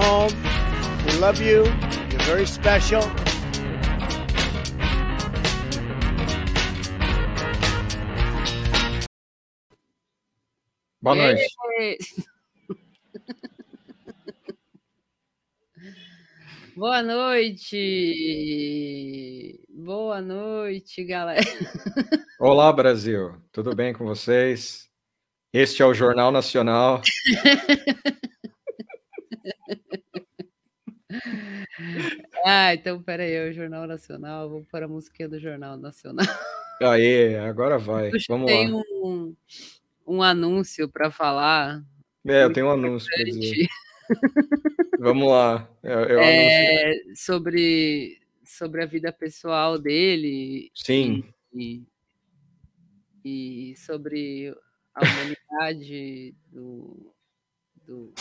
home. We love you. You're very special. Boa noite. Boa noite! Boa noite, galera. Olá, Brasil. Tudo bem com vocês? Este é o Jornal Nacional. Ah, então peraí, é o Jornal Nacional. Vou pôr a musiquinha do Jornal Nacional. Aê, agora vai. Eu Vamos tem lá. um, um anúncio para falar. É, eu tenho um anúncio para dizer. Vamos lá. Eu, eu anuncio. é, sobre, sobre a vida pessoal dele Sim, e, e sobre a humanidade do, do...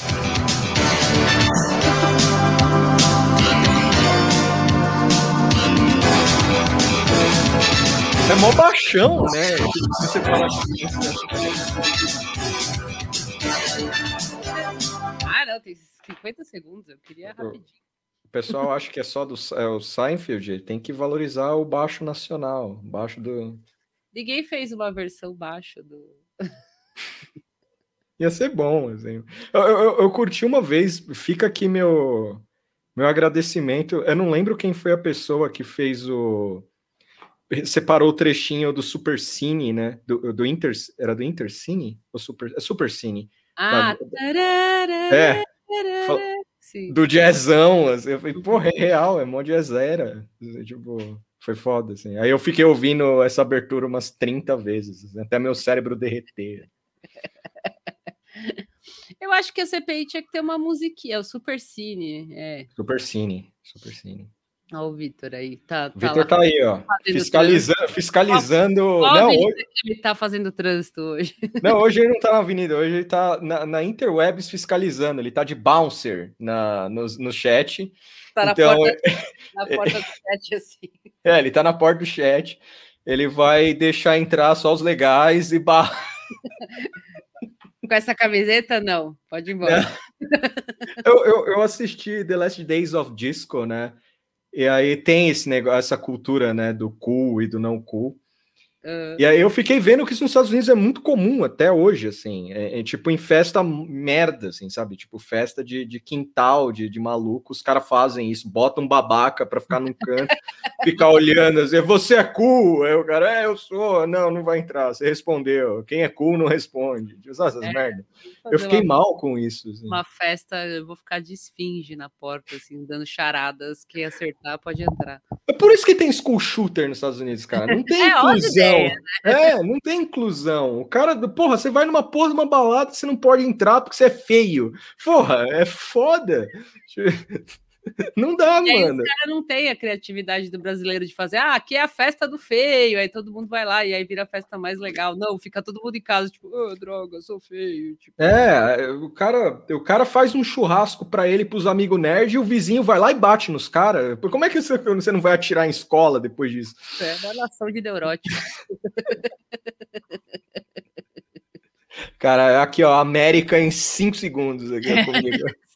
é mó baixão, né? Se você falar Ah, não, tem 50 segundos, eu queria rapidinho. o pessoal acha que é só do é, o Seinfeld, tem que valorizar o baixo nacional, baixo do. Ninguém fez uma versão baixa do. Ia ser bom, assim. Eu, eu, eu curti uma vez, fica aqui meu, meu agradecimento. Eu não lembro quem foi a pessoa que fez o. Separou o trechinho do Super Cine, né? Do, do Inter. Era do Intercine? Ou Super, é Super Cine. Ah, do- tarará, É, fal- do jazzão. Assim, eu falei, porra, é real, é mó jazzera. Tipo, foi foda, assim. Aí eu fiquei ouvindo essa abertura umas 30 vezes, assim, até meu cérebro derreter. Eu acho que a CPI tinha que ter uma musiquinha, é o Super Cine. É. Super Cine, Super Cine. Olha o Vitor aí. Tá, tá Vitor tá aí, ó. Fiscalizando, fiscalizando. Qual Não hoje, ele tá fazendo trânsito hoje? não, hoje ele não tá na avenida, hoje ele tá na, na Interwebs fiscalizando. Ele tá de bouncer na, no, no chat. Tá na, Então, porta, na porta do chat, assim. É, ele tá na porta do chat. Ele vai deixar entrar só os legais e barra. Com essa camiseta, não. Pode ir embora. Eu, eu, eu assisti The Last Days of Disco, né? E aí tem esse negócio, essa cultura, né, do cool e do não cool. Ah, E aí eu fiquei vendo que isso nos Estados Unidos é muito comum até hoje, assim. É, é tipo em festa merda, assim, sabe? Tipo festa de, de quintal, de, de maluco. Os caras fazem isso, botam um babaca pra ficar num canto, ficar olhando, assim, você é cool? Aí o cara, é, eu sou. Não, não vai entrar. Você respondeu. Quem é cool não responde. Sabe essas É, merda. Eu fiquei uma, mal com isso. assim. uma festa, eu vou ficar de esfinge na porta, assim, dando charadas. Quem acertar pode entrar. É por isso que tem school shooter nos Estados Unidos, cara. Não tem É, ótima inclusão. ideia, É, não tem inclusão. O cara, porra, você vai numa porra de uma balada, você não pode entrar porque você é feio. Porra, é foda. Não dá, E aí mano. os caras não têm a criatividade do brasileiro de fazer, ah, aqui é a festa do feio, aí todo mundo vai lá e aí vira a festa mais legal. Não, fica todo mundo em casa, tipo, oh, droga, sou feio. Tipo, É, o cara, o cara faz um churrasco pra ele e pros amigos nerd e o vizinho vai lá e bate nos caras. Como é que você, você não vai atirar em escola depois disso? é uma nação de neuróticos. Cara, aqui ó, América em 5 segundos aqui ó, comigo.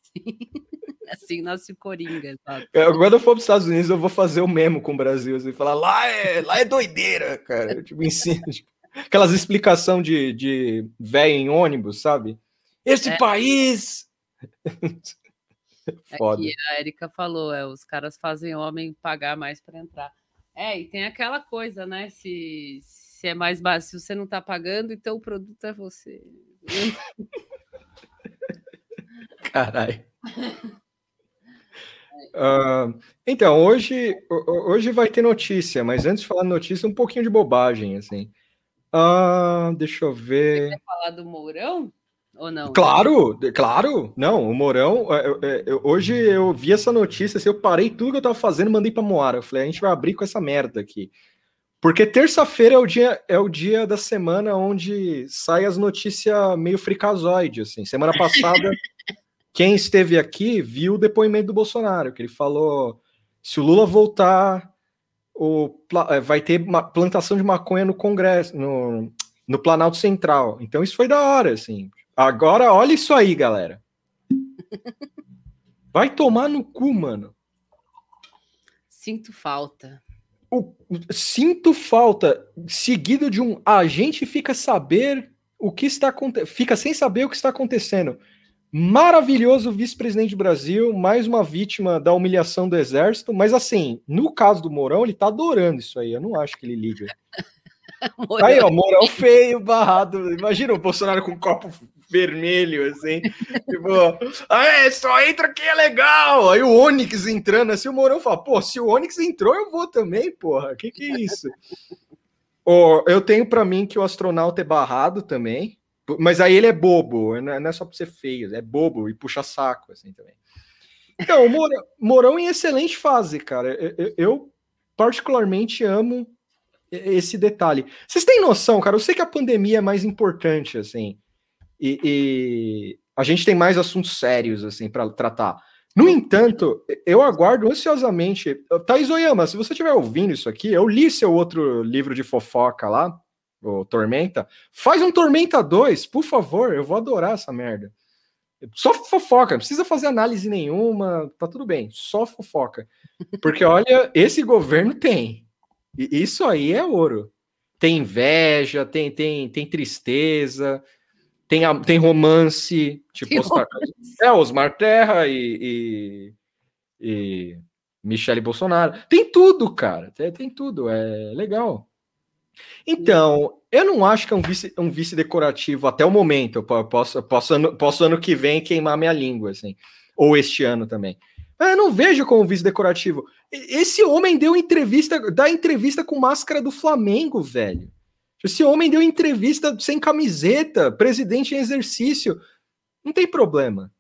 Assim nasce Coringa, sabe? Eu, Quando eu for para os Estados Unidos, eu vou fazer o mesmo com o Brasil. Assim, falar, lá é, lá é doideira, cara. Eu, tipo, ensino, tipo, aquelas explicação de, de velho em ônibus, sabe? Esse É. país. Foda. Aqui a Erika falou, é, os caras fazem homem pagar mais para entrar. É, e tem aquela coisa, né? Se, se é mais baixo, se você não tá pagando, então o produto é você. Caralho. Ah, então, hoje, ho- ho- hoje vai ter notícia, mas antes de falar notícia, um pouquinho de bobagem, assim. Ah, deixa eu ver. Falar do Mourão? Ou não? Claro, claro. Não, o Mourão. é, eu- é, eu- hoje eu vi essa notícia, assim, eu parei tudo que eu tava fazendo, mandei pra Moara. Eu falei, a gente vai abrir com essa merda aqui. Porque terça-feira é o dia é o dia da semana onde sai as notícias meio fricazoide, assim. Semana passada, quem esteve aqui viu o depoimento do Bolsonaro, que ele falou: se o Lula voltar, o, eh, vai ter uma plantação de maconha no Congresso, no, no Planalto Central. Então isso foi da hora, assim. Agora, olha isso aí, galera. Vai tomar no cu, mano. Sinto falta. O- sinto falta, seguido de um a gente fica saber o que está acontecendo, fica sem saber o que está acontecendo. Maravilhoso vice-presidente do Brasil, mais uma vítima da humilhação do exército, mas assim, no caso do Mourão, ele tá adorando isso aí, eu não acho que ele liga. Mourão. Aí, ó, Mourão feio, barrado. Imagina o Bolsonaro com um copo vermelho, assim. tipo, ah, só entra quem é legal. Aí o Onyx entrando, assim, o Mourão fala, pô, se o Onyx entrou, eu vou também, porra. Que que é isso? Ó, eu tenho pra mim que o astronauta é barrado também. Mas aí ele é bobo, não é não é só pra ser feio, é bobo e puxa saco, assim, também. Então, Mourão, em excelente fase, cara. Eu particularmente amo esse detalhe. Vocês têm noção, cara? Eu sei que a pandemia é mais importante, assim, e, e a gente tem mais assuntos sérios, assim, para tratar. No entanto, eu aguardo ansiosamente. Thaís Oyama, se você estiver ouvindo isso aqui, eu li seu outro livro de fofoca lá, o Tormenta. Faz um Tormenta 2, por favor, eu vou adorar essa merda. Só fofoca, não precisa fazer análise nenhuma, tá tudo bem, só fofoca. Porque olha, esse governo tem. E isso aí é ouro. Tem inveja, tem, tem, tem tristeza, tem, tem romance, tipo Oscar, é, Osmar Terra e, e, e Michele Bolsonaro. Tem tudo, cara. Tem, tem tudo. É legal. Então, eu não acho que é um vice, um vice decorativo até o momento. Eu po- posso, posso, ano, posso ano que vem queimar minha língua, assim. Ou este ano também. Mas eu não vejo como vice decorativo. Esse homem deu entrevista, dá entrevista com máscara do Flamengo, velho. Esse homem deu entrevista sem camiseta, presidente em exercício. Não tem problema,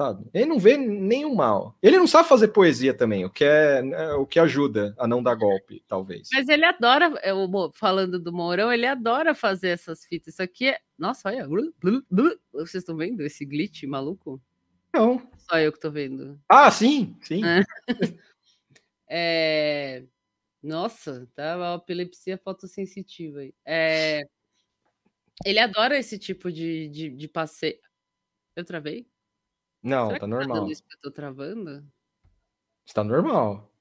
sabe? Ele não vê nenhum mal. Ele não sabe fazer poesia também, o que é, é, o que ajuda a não dar golpe, talvez. Mas ele adora, é, o Mo- falando do Mourão, ele adora fazer essas fitas. Isso aqui é. Nossa, olha. blu, blu, blu. Vocês estão vendo esse glitch maluco? Não. Só eu que tô vendo. Ah, sim, sim. É. É... Nossa, tá uma epilepsia fotossensitiva aí. É... Ele adora esse tipo de, de, de passeio. Eu travei? Não, Será tá que normal. que eu tô travando? Está normal.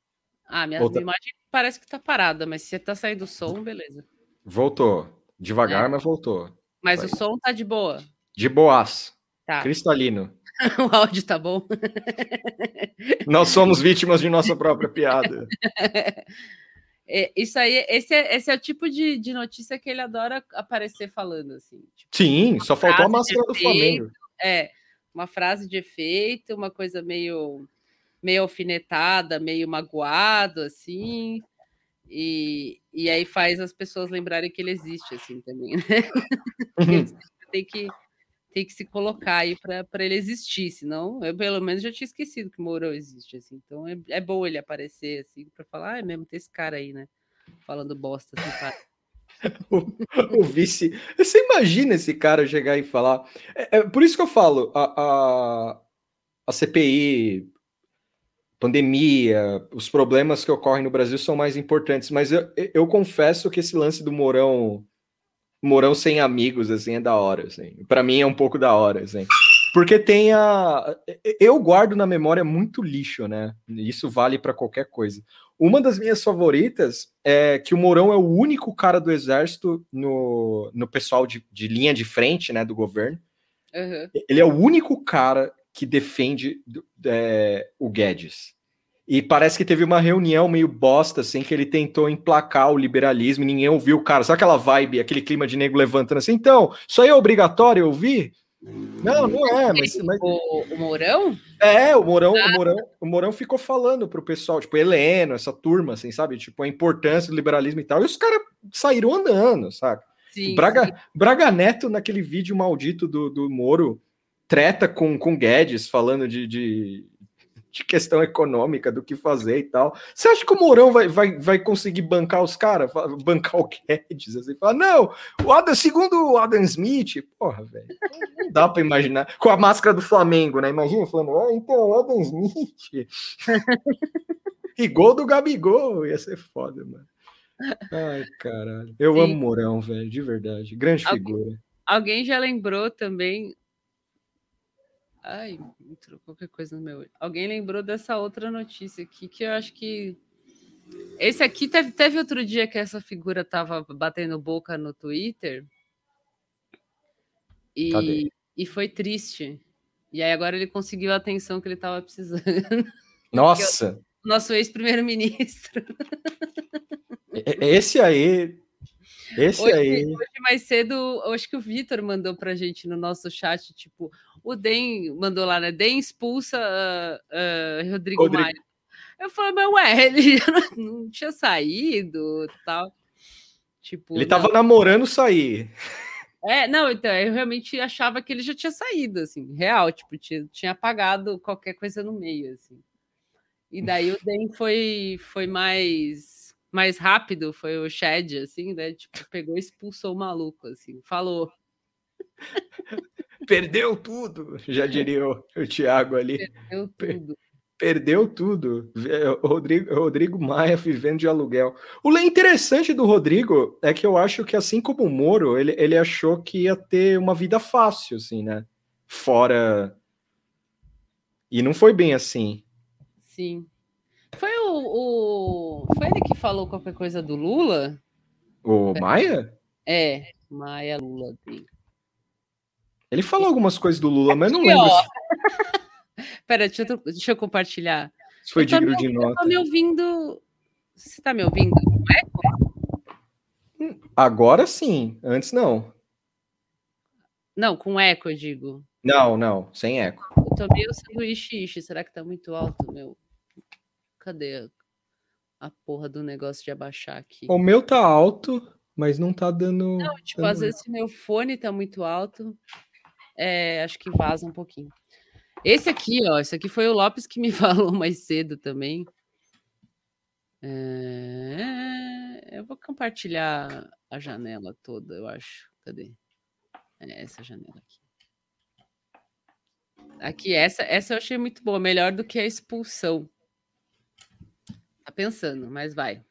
Ah, minha, Outra- minha imagem parece que tá parada, mas se tá saindo som, beleza. Voltou. Devagar, É. mas voltou. Mas Vai. o som tá de boa. De boas. Tá. Cristalino. o áudio tá bom. Nós somos vítimas de nossa própria piada. É, isso aí, esse é, esse é o tipo de, de notícia que ele adora aparecer falando, assim. Tipo, Sim, só faltou a máscara do Flamengo. é, uma frase de efeito, uma coisa meio, meio alfinetada, meio magoado, assim. E, e aí faz as pessoas lembrarem que ele existe, assim, também, né? Sempre tem que, tem que se colocar aí para ele existir, senão eu pelo menos já tinha esquecido que o Mourão existe, assim. Então é, é bom ele aparecer, assim, para falar, ah, é mesmo, tem esse cara aí, né? Falando bosta, assim, para. o vice. Você imagina esse cara chegar e falar. É, é por isso que eu falo, a, a, a CPI, pandemia, os problemas que ocorrem no Brasil são mais importantes, mas eu, eu confesso que esse lance do Mourão. Mourão sem amigos, assim, é da hora, assim. Para mim é um pouco da hora, assim. Porque tem a. Eu guardo na memória muito lixo, né? Isso vale para qualquer coisa. Uma das minhas favoritas é que o Mourão é o único cara do exército no, no pessoal de, de linha de frente, né, do governo. Uhum. Ele é o único cara que defende é, o Guedes. E parece que teve uma reunião meio bosta, assim, que ele tentou emplacar o liberalismo e ninguém ouviu o cara. Sabe aquela vibe, aquele clima de nego levantando assim? Então, isso aí é obrigatório ouvir? Não, não é, mas, mas- O, o Mourão? é, o Mourão, o Mourão, o Mourão ficou falando pro pessoal, tipo, Heleno, essa turma, assim, sabe? Tipo, a importância do liberalismo e tal, e os caras saíram andando, saca? Sim, Braga, sim. Braga Neto, naquele vídeo maldito do, do Moro, treta com, com Guedes, falando de, de, de questão econômica, do que fazer e tal. Você acha que o Mourão vai, vai, vai conseguir bancar os caras? Bancar o Guedes? Assim, fala, não, o Adam, segundo o Adam Smith, porra, velho, não dá pra imaginar. Com a máscara do Flamengo, né? Imagina falando, ah, então, Adam Smith. e gol do Gabigol, ia ser foda, mano. Ai, caralho. Eu Sim. amo Mourão, velho, de verdade. Grande Alguém- figura. Alguém já lembrou também. Ai, entrou qualquer coisa no meu olho. Alguém lembrou dessa outra notícia aqui que eu acho que. Esse aqui teve, teve outro dia que essa figura tava batendo boca no Twitter. Cadê? E, e foi triste. E aí agora ele conseguiu a atenção que ele estava precisando. Nossa, Nosso ex-primeiro-ministro. e- esse aí. Esse Hoje, aí. hoje mais cedo, acho que o Vitor mandou pra gente no nosso chat, tipo, o DEM mandou lá, né? DEM expulsa ah, ah, Rodrigo, Rodrigo. Maia. Eu falei, mas ué, ele já não, não tinha saído tal. Tipo, Ele tava namorando sair. É, não, então, eu realmente achava que ele já tinha saído, assim, real, tipo, tinha, tinha apagado qualquer coisa no meio, assim. E daí o DEM foi, foi mais, mais rápido, foi o Shed, assim, né? Tipo, pegou e expulsou o maluco, assim, falou. Perdeu tudo. Já diria o, o Thiago ali. Deu tudo. Perdeu tudo. Rodrigo, Rodrigo Maia vivendo de aluguel. O interessante do Rodrigo é que eu acho que, assim como o Moro, ele, ele achou que ia ter uma vida fácil, assim, né? Fora. E não foi bem assim. Sim. Foi o, o- Foi ele que falou qualquer coisa do Lula? O Maia? É, Maia Lula. Ele falou algumas coisas do Lula, mas eu não lembro se Pera, deixa eu, deixa eu compartilhar. se foi Eu digno me- de Eu nota. tô me ouvindo. Você tá me ouvindo? Agora sim, antes não. Não, com eco, eu digo. Não, não, sem eco. Eu tô meio sanduíche ishi. Será que tá muito alto, meu? Cadê a, a porra do negócio de abaixar aqui? O meu tá alto, mas não tá dando. Não, tipo, dando- às vezes se meu fone tá muito alto, é, acho que vaza um pouquinho. Esse aqui, ó, esse aqui foi o Lopes que me falou mais cedo também. É, eu vou compartilhar a janela toda, eu acho. Cadê? É essa janela aqui. Aqui, essa, essa eu achei muito boa, melhor do que a expulsão. Tá pensando, mas vai.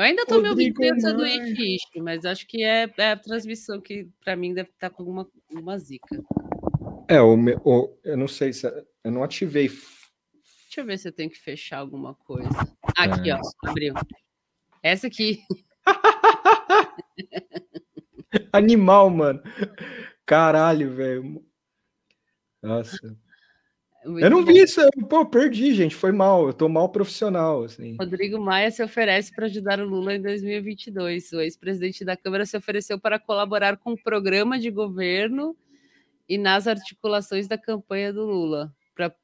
Eu ainda tô me ouvindo Rodrigo Maia. em ishi, mas acho que é, é a transmissão que pra mim deve estar com alguma uma zica. É, o meu. o- eu não sei se. Eu não ativei. Deixa eu ver se eu tenho que fechar alguma coisa. Aqui, É. ó, abriu. Essa aqui. Animal, mano. Caralho, velho. Nossa. Eu não vi isso. eu- Pô, perdi, gente. Foi mal. Eu tô mal profissional, assim. Rodrigo Maia se oferece para ajudar o Lula em 2022. O ex-presidente da Câmara se ofereceu para colaborar com o programa de governo e nas articulações da campanha do Lula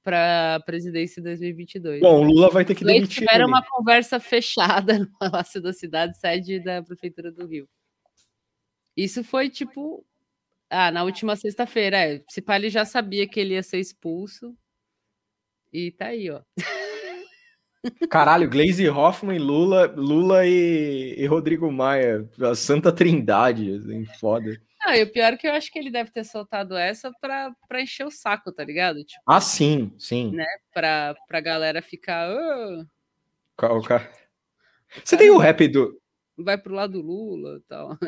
para a presidência em 2022. Bom, o Lula vai ter que dois demitir. tiveram uma conversa fechada no Palácio da Cidade, sede da Prefeitura do Rio. Isso foi tipo. Ah, na última sexta-feira. É, se pá, ele já sabia que ele ia ser expulso. E tá aí, ó. Caralho, Glaze Hoffman, Lula, Lula e, e Rodrigo Maia. A Santa Trindade, assim, foda. Ah, e o pior é que eu acho que ele deve ter soltado essa pra, pra encher o saco, tá ligado? Tipo, Ah, sim, sim. né? Pra, pra galera ficar. "Ah, Ca- o cara- Você tem o rap do. Vai pro lado do Lula e tal.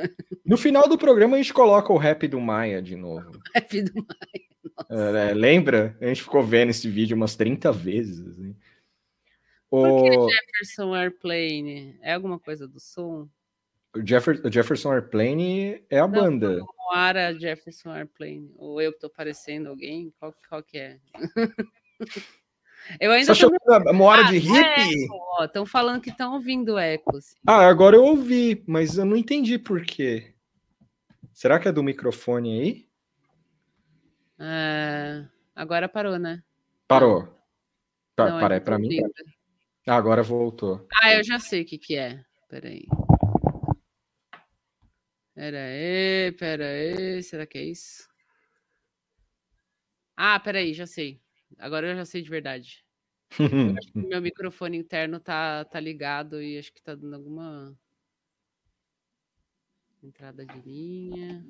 No final do programa a gente coloca o rap do Maia de novo. Rap do É, lembra? A gente ficou vendo esse vídeo umas 30 vezes. Assim. Por que O, Jefferson Airplane? É alguma coisa do som? o Jeffer- o Jefferson Airplane é a Não, banda. Moara Jefferson Airplane. Ou eu que tô parecendo alguém? Qual, qual que é? eu ainda Você achou tô... que a Moara de Ah, hippie? Estão falando que estão ouvindo ecos. Ah, agora eu ouvi, mas eu não entendi por quê. Será que é do microfone aí? É, agora parou, né? Parou. Pa- Não, Para, ainda é mim. Ah, agora voltou. Ah, eu já sei o que que é. Peraí. Pera aí, pera aí. Será que é isso? Ah, peraí, já sei. Agora eu já sei de verdade. Meu microfone interno tá, tá ligado e acho que tá dando alguma entrada de linha.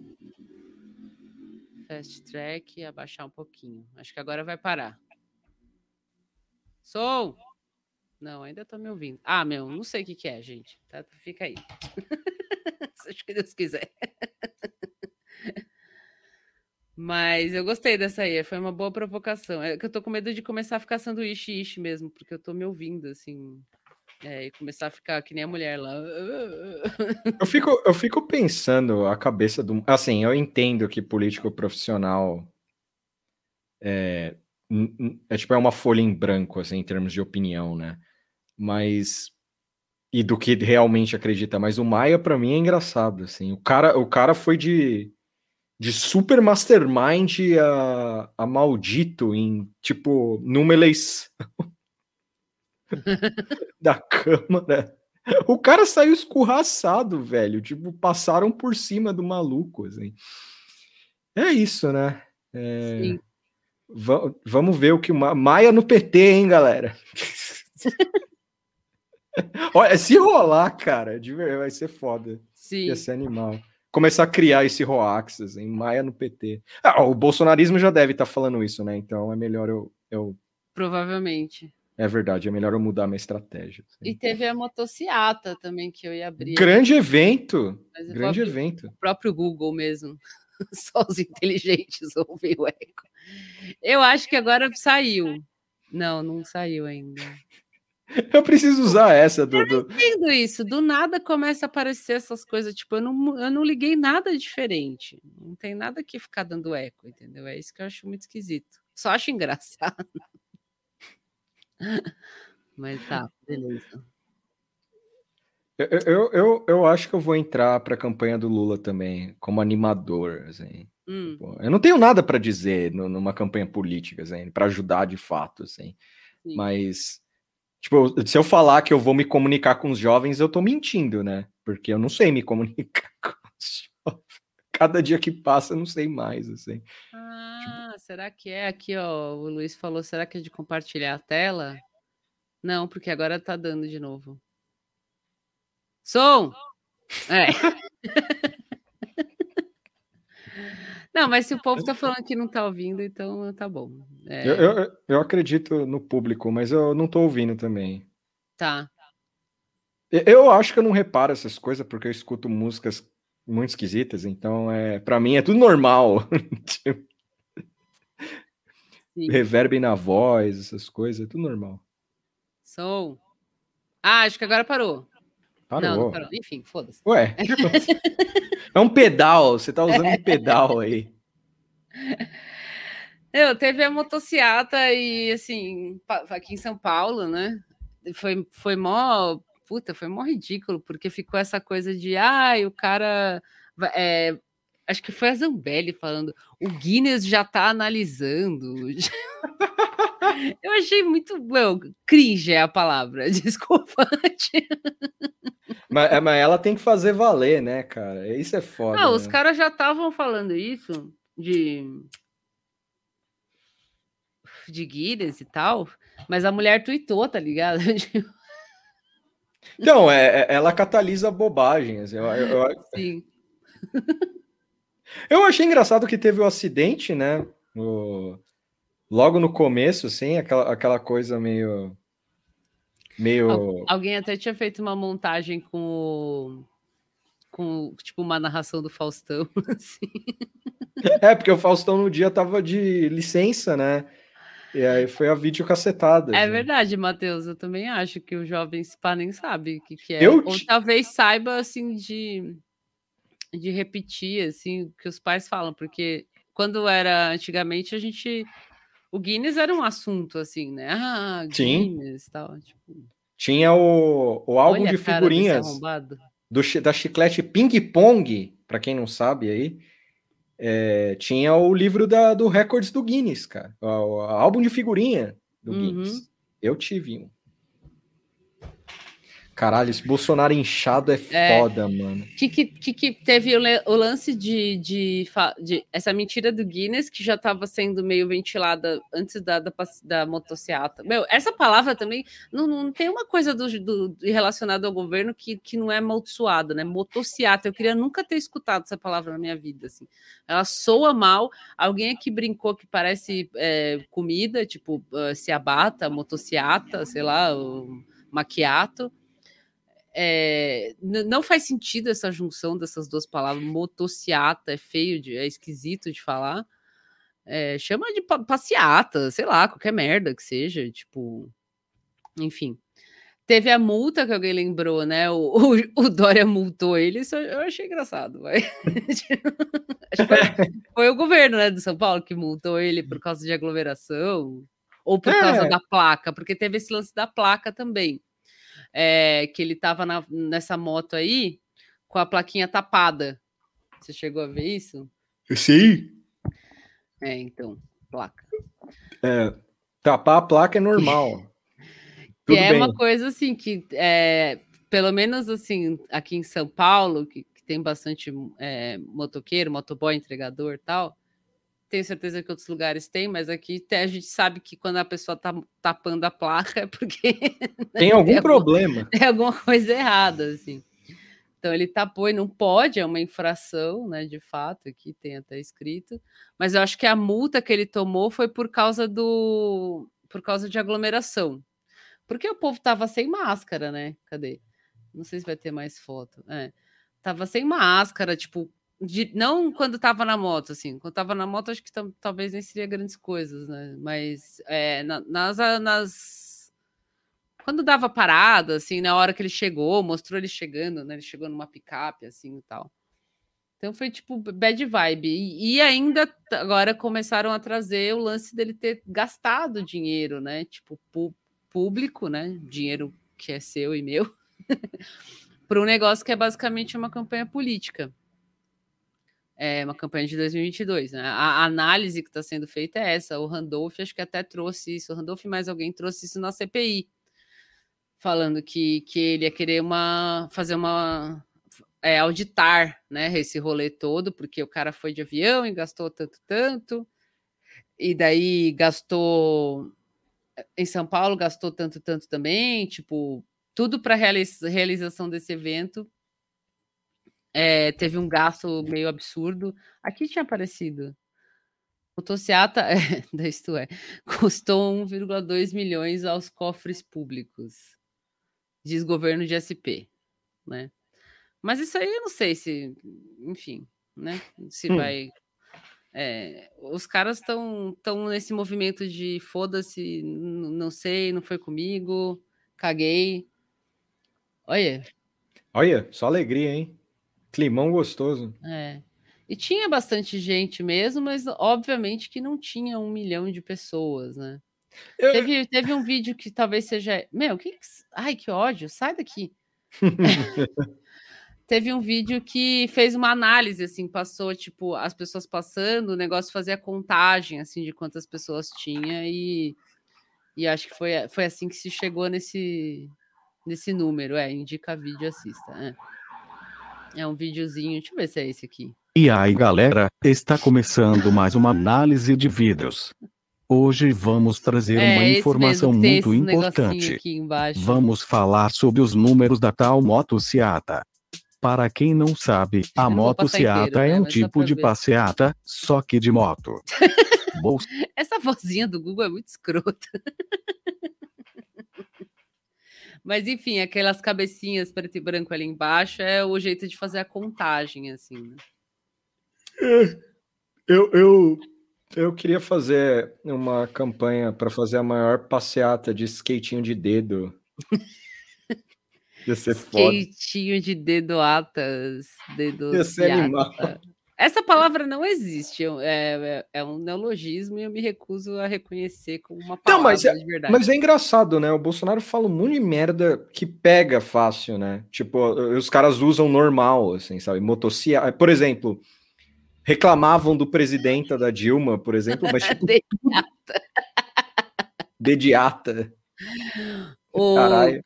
Fast track, abaixar um pouquinho. Acho que agora vai parar. Som! Não, ainda tô me ouvindo. Ah, meu, não sei o que, que é, gente. Tá? Fica aí. Seja o que Deus quiser. Mas eu gostei dessa aí, foi uma boa provocação. É que eu tô com medo de começar a ficar sanduíche ishi mesmo, porque eu tô me ouvindo, assim. É, e começar a ficar que nem a mulher lá. Eu fico, eu fico pensando a cabeça do. Assim, eu entendo que político profissional é, é tipo é uma folha em branco, assim, em termos de opinião, né? Mas. E do que realmente acredita. Mas o Maia, pra mim, é engraçado, assim. O cara, o cara foi de, de super mastermind a, a maldito em, tipo, numa eleição da Câmara. O cara saiu escorraçado, velho. Tipo, passaram por cima do maluco, assim. É isso, né? É, Sim. va- vamos ver o que o Ma- Maia no PT, hein, galera? Olha, se rolar, cara, vai ser foda. Sim. Ia ser animal. Começar a criar esse Roax, assim, Maia no PT. Ah, o bolsonarismo já deve estar falando isso, né? Então é melhor eu, eu. Provavelmente. É verdade, é melhor eu mudar minha estratégia. assim. E teve a motociata também que eu ia abrir. Grande evento. Mas Grande abrir evento. o próprio Google mesmo. Só os inteligentes ouvem o eco. Eu acho que agora saiu. Não, não saiu ainda. Eu preciso usar essa do. do- Entendo isso. Do nada começa a aparecer essas coisas. Tipo, eu não, eu não liguei nada diferente. Não tem nada que ficar dando eco, entendeu? É isso que eu acho muito esquisito. Só acho engraçado. Mas tá, beleza. Eu, eu, eu, eu acho que eu vou entrar para a campanha do Lula também, como animador. Assim. Hum, Pô, Eu não tenho nada para dizer numa campanha política, assim, para ajudar de fato, assim. sim. Mas, tipo, se eu falar que eu vou me comunicar com os jovens, eu tô mentindo, né? Porque eu não sei me comunicar com os jovens. Cada dia que passa, eu não sei mais, assim. Ah, será que é aqui, ó? O Luiz falou, será que é de compartilhar a tela? Não, porque agora tá dando de novo. Som! É. Não, mas se o povo tá falando que não tá ouvindo, então tá bom. É, Eu, eu, eu acredito no público, mas eu não tô ouvindo também. Tá. Eu- acho que eu não reparo essas coisas porque eu escuto músicas muito esquisitas, então é, para mim é tudo normal. Tipo. Reverb na voz, essas coisas, é tudo normal. Som. Ah, acho que agora parou. Parou. Não, não parou. Enfim, foda-se. Ué, o que? é um pedal, você tá usando um pedal aí. Eu teve a motociata e assim, aqui em São Paulo, né? Foi, foi mó. Puta, foi mó ridículo, porque ficou essa coisa de ai, o cara. é, acho que foi a Zambelli falando, o Guinness já tá analisando. Eu achei muito. Meu, cringe é a palavra, desculpa. Mas, é, mas ela tem que fazer valer, né, cara? Isso é foda. Ah, os né? caras já estavam falando isso de de Guinness e tal, mas a mulher tweetou, tá ligado? Então, é, é- ela catalisa bobagens. Eu, eu, eu- Sim. eu achei engraçado que teve o acidente, né? o- logo no começo, assim, aquela, aquela coisa meio. Meio. Al- Alguém até tinha feito uma montagem com o- com tipo uma narração do Faustão, assim. É, porque o Faustão no dia tava de licença, né? E aí foi a vídeo cacetada. É verdade, Matheus. Eu também acho que o jovem pá nem sabe o que, que é. Eu Ou ti- talvez saiba assim de, de repetir assim o que os pais falam, porque quando era antigamente a gente o Guinness era um assunto assim, né? Ah, Sim. Guinness e tal. Tipo, Tinha o, o álbum olha de figurinhas do, da chiclete Ping Pong, pra quem não sabe aí. é, tinha o livro da, do Records do Guinness, cara. O, o álbum de figurinha do Uhum. Guinness. Eu tive um. Caralho, esse Bolsonaro inchado é, É. foda, mano. que, que, que, teve o, o lance de, de, de- essa mentira do Guinness que já estava sendo meio ventilada antes da, da, da motociata. Meu, essa palavra também não, não tem uma coisa do, do, relacionada ao governo que, que não é amaldiçoada, né? Motociata. Eu queria nunca ter escutado essa palavra na minha vida. Assim. Ela soa mal. Alguém aqui brincou que parece é, comida, tipo uh, ciabatta, motociata, sei lá, maquiato é, não faz sentido essa junção dessas duas palavras. Motociata é feio, de, é esquisito de falar. É, chama de pa- passeata, sei lá, qualquer merda que seja, tipo. Enfim. Teve a multa que alguém lembrou, né? O, o, o Dória multou ele, isso eu achei engraçado. Acho que foi, foi o governo né, de São Paulo que multou ele por causa de aglomeração, ou por causa É. da placa, porque teve esse lance da placa também é, que ele tava na- nessa moto aí com a plaquinha tapada. Você chegou a ver isso? Sim. É, então, placa. É, tapar a placa é normal. Que é bem. uma coisa assim que, é, pelo menos assim, aqui em São Paulo, que, que tem bastante é, motoqueiro, motoboy, entregador e tal. Tenho certeza que outros lugares tem, mas aqui até a gente sabe que quando a pessoa tá tapando a placa é porque Tem algum alguma- problema. tem alguma coisa errada, assim. Então ele tapou e não pode, é uma infração, né? De fato, aqui tem até escrito. Mas eu acho que a multa que ele tomou foi por causa do. por causa de aglomeração. Porque o povo tava sem máscara, né? Cadê? Não sei se vai ter mais foto. É. Tava sem máscara, tipo, de- não quando tava na moto, assim. Quando tava na moto, acho que talvez nem seria grandes coisas, né? Mas é, na- nas, a- nas. Quando dava parada, assim, na hora que ele chegou, mostrou ele chegando, né? Ele chegou numa picape, assim e tal. Então foi tipo bad vibe. E, e ainda agora começaram a trazer o lance dele ter gastado dinheiro, né? Tipo, público, né? Dinheiro que é seu e meu, para um negócio que é basicamente uma campanha política. É uma campanha de 2022. Né? A, análise que está sendo feita é essa. O Randolph, acho que até trouxe isso. O Randolph mais alguém trouxe isso na CPI, falando que, que ele ia querer uma, fazer uma. É, auditar né, esse rolê todo, porque o cara foi de avião e gastou tanto, tanto, e daí gastou em São Paulo, gastou tanto, tanto também, tipo, tudo para realização desse evento. É, teve um gasto meio absurdo. Aqui tinha aparecido. O é, isto é, custou 1,2 milhões aos cofres públicos, diz governo de SP, né? Mas isso aí eu não sei se, enfim, né? Se Hum. vai. é, os caras estão tão nesse movimento de foda-se, não sei, não foi comigo, caguei. Olha, Olha, só alegria, hein? Climão gostoso. É. E tinha bastante gente mesmo, mas obviamente que não tinha um milhão de pessoas, né? Eu- Teve, teve um vídeo que talvez seja. Meu, que... ai, que ódio, sai daqui. Teve um vídeo que fez uma análise, assim, passou, tipo, as pessoas passando, o negócio fazia contagem, assim, de quantas pessoas tinha e, e acho que foi, foi assim que se chegou nesse, nesse número. É, indica vídeo, assista. É. é um videozinho, deixa eu ver se é esse aqui. E aí galera, está começando mais uma análise de vídeos. Hoje vamos trazer uma É, esse informação muito importante. Vamos falar sobre os números da tal motociata. Para quem não sabe, a Eu passar motociata inteiro, é né, um mas só tipo de ver. passeata, só que de moto. Bolsa Essa vozinha do Google é muito escrota. Mas enfim, aquelas cabecinhas preto e branco ali embaixo é o jeito de fazer a contagem, assim. né? Eu, eu, eu queria fazer uma campanha para fazer a maior passeata de skatinho de dedo. Ia ser foda. Skeitinho de dedoatas, dedos. Ia ser animal. Essa palavra não existe, é, é- é um neologismo e eu me recuso a reconhecer como uma palavra Não, mas é- de verdade. Mas é engraçado, né? O Bolsonaro fala um monte de merda que pega fácil, né? Tipo, os caras usam normal, assim, sabe? Motociata. Por exemplo, reclamavam do presidente da Dilma, por exemplo, mas tipo, dediata. O, Caralho.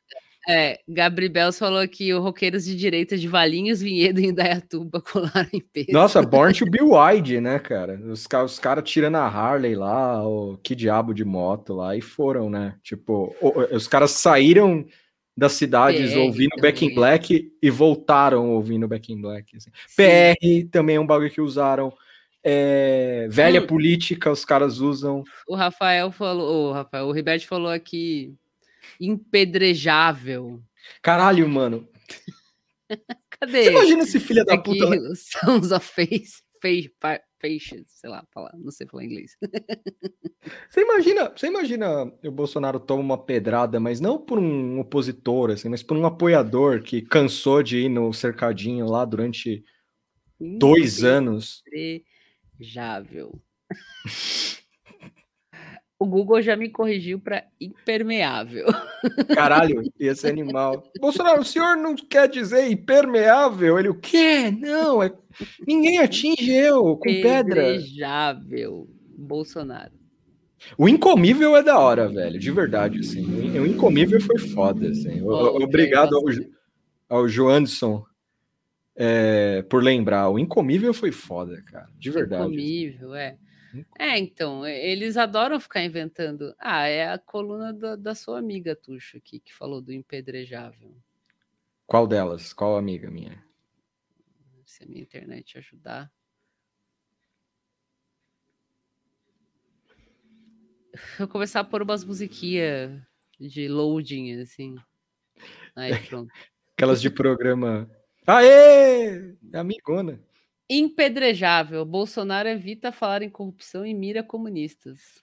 É, Gabriel falou que os roqueiros de direita de Valinhos, Vinhedo e Indaiatuba colaram em peso. Nossa, Born to Be Wide, né, cara? Os, os caras tirando a Harley lá, o que diabo de moto lá, e foram, né? Tipo, o- os caras saíram das cidades PR ouvindo Back in também. Black e voltaram ouvindo Back in Black. assim. Sim. PR também é um bagulho que usaram. É, velha Hum. política, os caras usam. O Rafael falou, o Rafael, o Riberto falou aqui, impedrejável. Caralho, mano. Cadê? Você imagina esse filho da puta. né? Sons of Face, face, pa- Faces, sei lá, falar, não sei falar inglês. Você imagina, você imagina o Bolsonaro toma uma pedrada, mas não por um opositor, assim, mas por um apoiador que cansou de ir no cercadinho lá durante dois anos. Impedrejável. O Google já me corrigiu para impermeável. Caralho, esse animal. Bolsonaro, o senhor não quer dizer impermeável? Ele, o quê? Não, é... ninguém atinge eu com pedra. Impedrejável. Bolsonaro. O incomível é da hora, velho, de verdade, assim. O incomível foi foda, assim. Oh, Obrigado ao, bastante. ao Joanderson é, por lembrar. O incomível foi foda, cara, de verdade. Incomível, é. É, então, eles adoram ficar inventando. Ah, é a coluna da, da sua amiga, Tuxo, aqui, que falou do impedrejável. Qual delas? Qual amiga minha? Se a minha internet ajudar. Vou começar a pôr umas musiquinhas de loading, assim. Aí, pronto. Aquelas de programa. Aê! Amigona. Impedrejável. Bolsonaro evita falar em corrupção e mira comunistas.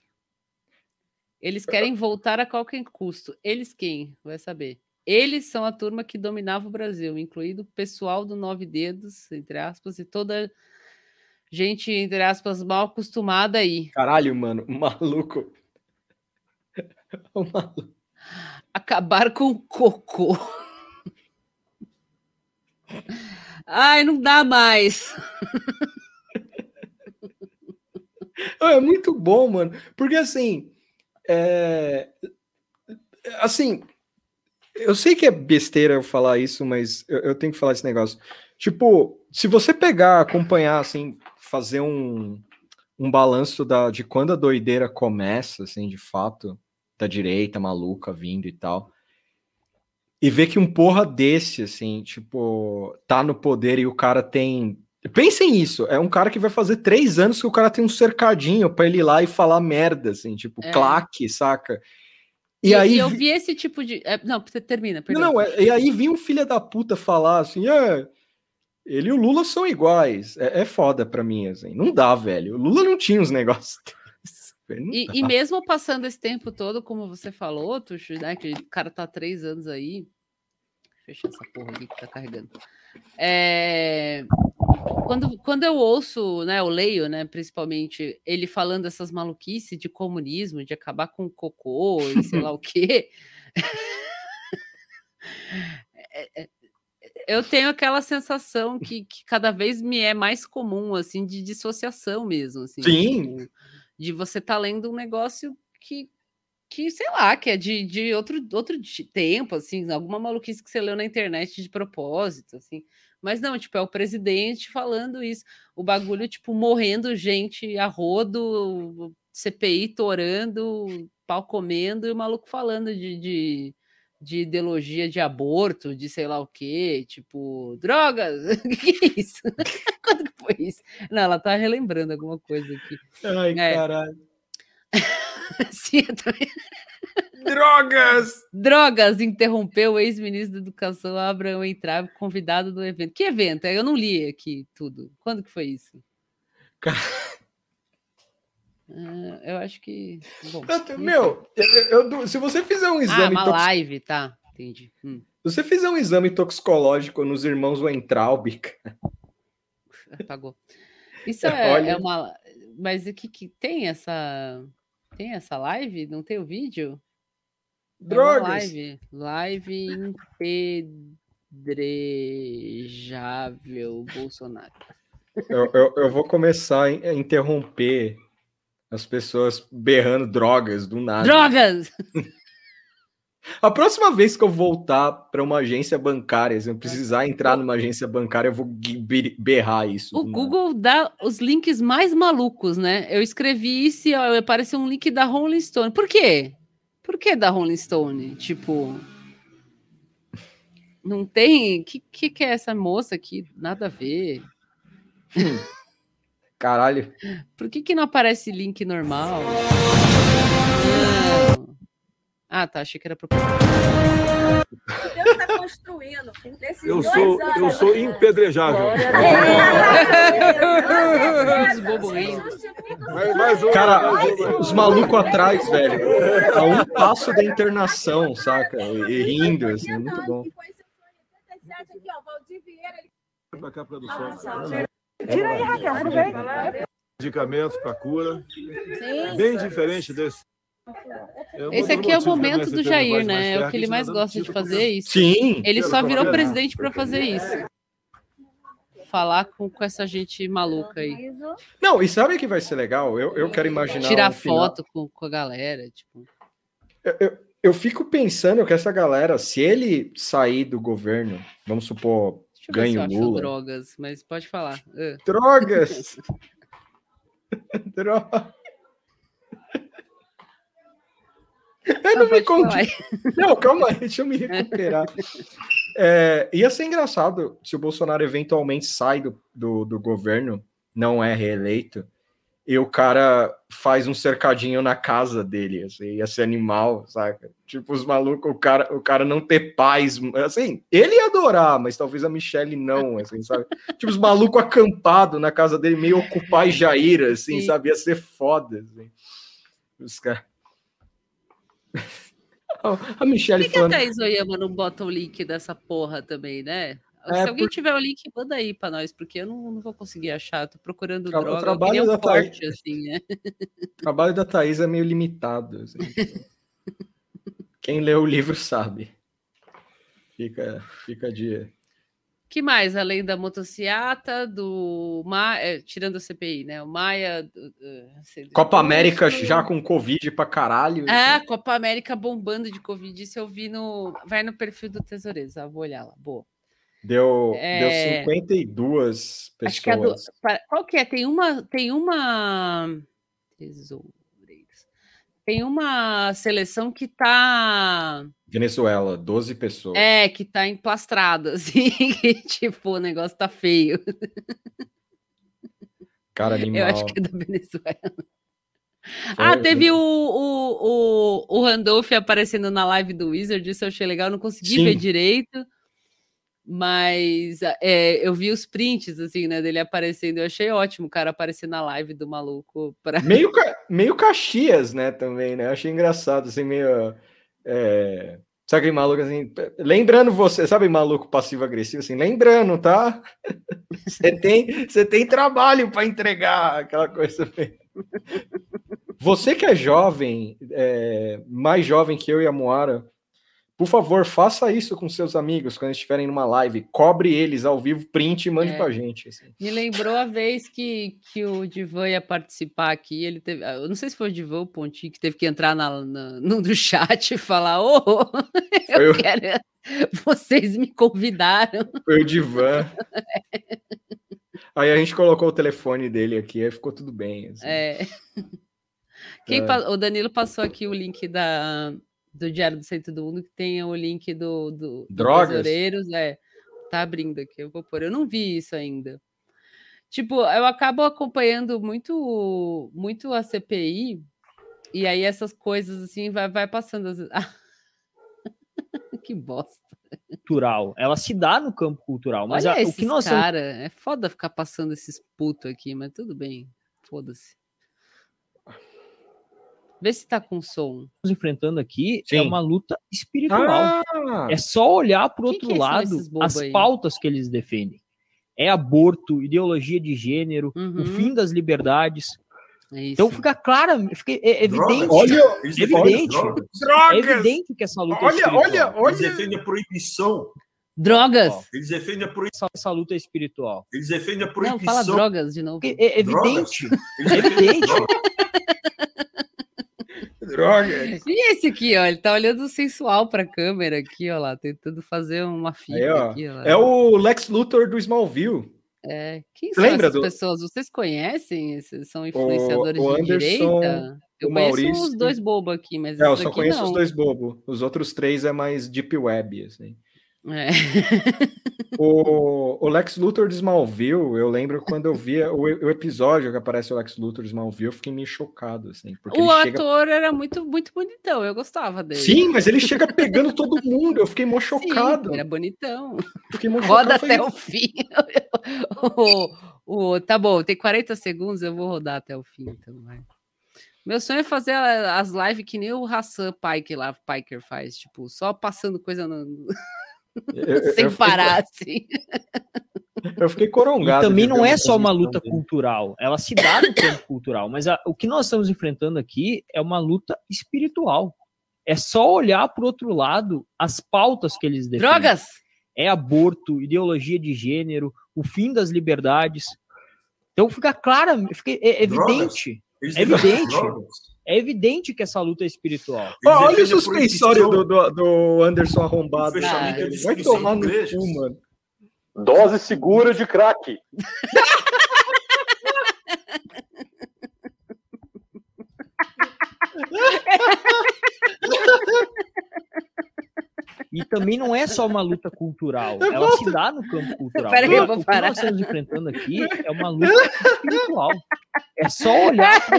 Eles querem voltar a qualquer custo. Eles quem? Vai saber. Eles são a turma que dominava o Brasil, incluído o pessoal do Nove Dedos, entre aspas, e toda gente, entre aspas, mal acostumada aí. Caralho, mano, o maluco. O maluco. Acabar com o cocô. Ai, não dá mais. É muito bom, mano. Porque assim. É... Assim. Eu sei que é besteira eu falar isso, mas eu, eu tenho que falar esse negócio. Tipo, se você pegar, acompanhar, assim, fazer um, um balanço da, de quando a doideira começa, assim, de fato, da direita maluca vindo e tal, e ver que um porra desse, assim, tipo, tá no poder e o cara tem. Pensem nisso, é um cara que vai fazer três anos que o cara tem um cercadinho pra ele ir lá e falar merda, assim, tipo, É. claque, saca? E, E, aí. eu vi- vi esse tipo de. é, não, você termina, perdão. não, é- e aí vinha um filho da puta falar assim, é, ele e o Lula são iguais. É, é foda pra mim, assim. Não dá, velho. O Lula não tinha uns negócios. E, e mesmo passando esse tempo todo, como você falou, Tuxo, né? Que o cara tá há três anos aí. Fechar essa porra aqui que tá carregando. É, Quando, quando eu ouço, né, eu leio, né, principalmente, ele falando essas maluquices de comunismo, de acabar com o cocô e sei lá o quê. Eu tenho aquela sensação que, que cada vez me é mais comum, assim, de dissociação mesmo, assim. Sim. tipo, de você estar lendo um negócio que, que sei lá, que é de, de outro, outro tempo, assim, alguma maluquice que você leu na internet de propósito, assim. Mas não, tipo, é o presidente falando isso. O bagulho, tipo, morrendo gente a rodo, CPI torando, pau comendo, e o maluco falando de, de, de ideologia de aborto, de sei lá o quê, tipo, drogas! O que, que é isso? Quando que foi isso? Não, ela tá relembrando alguma coisa aqui. Ai, É. caralho. Sim, também. Drogas! Drogas interrompeu o ex-ministro da Educação Abraão Entrave, convidado do evento. Que evento? Eu não li aqui tudo. Quando que foi isso? Ca- Ah, eu acho que. Bom, Eu-. Meu, eu- eu- se você fizer um ah, exame uma tox- live, tá. Entendi. Hum, se você fizer um exame toxicológico nos irmãos Weintraub, apagou. Isso é, Olha. é uma. Mas o que, que tem essa. Tem essa live? Não tem o vídeo? É drogas. live. Live impedrejável Bolsonaro. Eu, eu, eu vou começar a interromper as pessoas berrando drogas do nada. Drogas! A próxima vez que eu voltar para uma agência bancária, se eu precisar entrar numa agência bancária, eu vou berrar isso. O. Google dá os links mais malucos, né? Eu escrevi isso e apareceu um link da Rolling Stone. Por quê? Por que da Rolling Stone? Tipo. Não tem. O que, que, que é essa moça aqui? Nada a ver. Caralho. Por que, que não aparece link normal? Não. Ah, tá. Achei que era propaganda. Deus está construindo. Nesses Eu dois sou, anos. eu sou impedrejável. Os bobos Cara, os malucos atrás, velho, a um passo da internação, saca? E, rindo, assim, muito bom. Aqui, ó, Valdir Vieira, ele Pra cá, produção. Tira aí, Raquel, aproveita. Medicamentos para cura. Sim. Bem diferente desse. É um Esse aqui é o momento do Jair, né? É o que ele mais gosta de fazer isso. Sim. Ele só virou presidente para fazer isso. Falar com, com essa gente maluca aí. Não, e sabe o que vai ser legal? Eu, eu quero imaginar. Tirar um foto com, com a galera, tipo. Eu, eu, eu fico pensando que essa galera, se ele sair do governo, vamos supor, Eu ver se eu ganha o acho Lula. drogas, mas pode falar. Ah. Drogas! Drogas! Eu não, me pode conti. Não, calma aí, deixa eu me recuperar. É, ia ser engraçado se o Bolsonaro eventualmente sai do, do, do governo, não é reeleito, e o cara faz um cercadinho na casa dele, assim, ia ser animal, saca? Tipo, os malucos, o cara, o cara não ter paz, assim, ele ia adorar, mas talvez a Michelle não, assim, sabe? Tipo, os malucos acampados na casa dele, meio ocupar Jair, assim, Sim. sabe? Ia ser foda, assim. Os caras... A Michelle Por que, que a falando... Thaís Oyama não bota o link dessa porra também, né? É, Se alguém por- tiver o link, manda aí pra nós, porque eu não, não vou conseguir achar. Tô procurando Tra- o droga. Eu trabalho um da Thaís- corte, assim, né? O trabalho da Thaís é meio limitado. assim. Quem lê o livro sabe. Fica, fica de. que mais, além da motociata, do Ma... é, tirando a CPI, né? O Maia. do- do- Copa América Russo. já com Covid pra caralho. É, assim. Copa América bombando de Covid. Isso eu vi no. Vai no perfil do Tesoureiro, vou olhar lá. Boa. Deu, É. deu 52 Acho que do. pessoas. Qual que é? Tem uma. Tem uma. Tesoureiros. Tem uma seleção que tá. Venezuela, 12 pessoas. É, que tá emplastrada, assim. que, tipo, o negócio tá feio. Cara animal. Eu acho que é da Venezuela. Ah, teve o, o, o, o Randolph aparecendo na live do Wizard, isso eu achei legal, eu não consegui Sim. ver direito, mas é, eu vi os prints, assim, né, dele aparecendo, eu achei ótimo o cara aparecer na live do maluco. Pra... Meio, meio Caxias, né, também, né? Achei engraçado, assim, meio. É... Sabe aquele maluco assim? Lembrando você, sabe maluco passivo-agressivo, assim? Lembrando, tá? Você tem, você tem trabalho para entregar, aquela coisa. Você que é jovem, é, mais jovem que eu e a Moara, por favor, faça isso com seus amigos quando estiverem numa live. Cobre eles ao vivo, print e mande É. pra gente. assim. Me lembrou a vez que, que o Divan ia participar aqui, ele teve, eu não sei se foi o Divan ou o Pontinho, que teve que entrar na, na- no do chat e falar, ô, Foi eu o- quero, vocês me convidaram. Foi o Divan. Aí a gente colocou o telefone dele aqui, aí ficou tudo bem. assim. É. Quem É. O Danilo passou aqui o link da, do Diário do Centro do Mundo, que tem o link do, do, do Drogas? Tesoureiros. É, tá abrindo aqui, eu vou pôr. Eu não vi isso ainda. Tipo, eu acabo acompanhando muito, muito a CPI, e aí essas coisas assim vai, vai passando. que bosta. cultural. Ela se dá no campo cultural, mas Olha a- o que nós cara, é foda ficar passando esses putos aqui, mas tudo bem, foda-se. Vê se tá com som. enfrentando aqui é Sim. uma luta espiritual. Ah, É só olhar para o Que que outro são lado as aí? pautas que eles defendem. É aborto, ideologia de gênero, Uhum. o fim das liberdades. É isso. Então fica claro, fica é evidente. olha, Eles É evidente. drogas. É evidente que essa luta é olha, espiritual. olha, Eles olha. defendem a proibição. Drogas. Ó, Eles defendem a proibição. essa, essa luta espiritual. Eles defendem a Não, proibição. fala drogas de novo. É, é Drogas. evidente. Eles É defendem evidente. Droga. E esse aqui, ó, ele tá olhando sensual pra câmera aqui, ó lá, tentando fazer uma fita Aí, aqui, ó. É o Lex Luthor do Smallville. É, Quem Você são lembra essas do- pessoas? Vocês conhecem? Esses são influenciadores o de Anderson, direita? Eu o conheço Maurício- os dois bobos aqui, mas É, eu só conheço não. os dois bobos. Os outros três é mais deep web, assim. É. O, o Lex Luthor de Smallville, eu lembro quando eu via o, o episódio que aparece o Lex Luthor de Smallville, eu fiquei meio chocado, assim. Porque O ele chega... ator era muito, muito bonitão, eu gostava dele. Sim, mas ele chega pegando todo mundo, eu fiquei mó Sim, chocado. era bonitão. Roda chocado, até falei, o fim. o, tá bom, tem 40 segundos, eu vou rodar até o fim, então vai. Meu sonho é fazer as lives que nem o Hassan Pike lá, Piker faz, tipo, só passando coisa no- eu- sem eu fiquei- parar, assim. Eu fiquei E corongado. também de ver não é só uma luta dele. cultural, ela se dá no campo cultural, mas a- o que nós estamos enfrentando aqui é uma luta espiritual. É só olhar para o outro lado as pautas que eles defendem. Drogas! É aborto, ideologia de gênero, o fim das liberdades. Então fica claro, fica, é, é evidente. É evidente. drogas. É evidente que essa luta é espiritual. Ó, olha o suspensório do, proibição. do, do Anderson arrombado. De Vai tomar no cu, mano. Dose segura de crack. E também não é só uma luta cultural, Eu ela volto. se dá no campo cultural. Peraí, eu O vou que parar. nós estamos enfrentando aqui é uma luta espiritual. É só olhar pro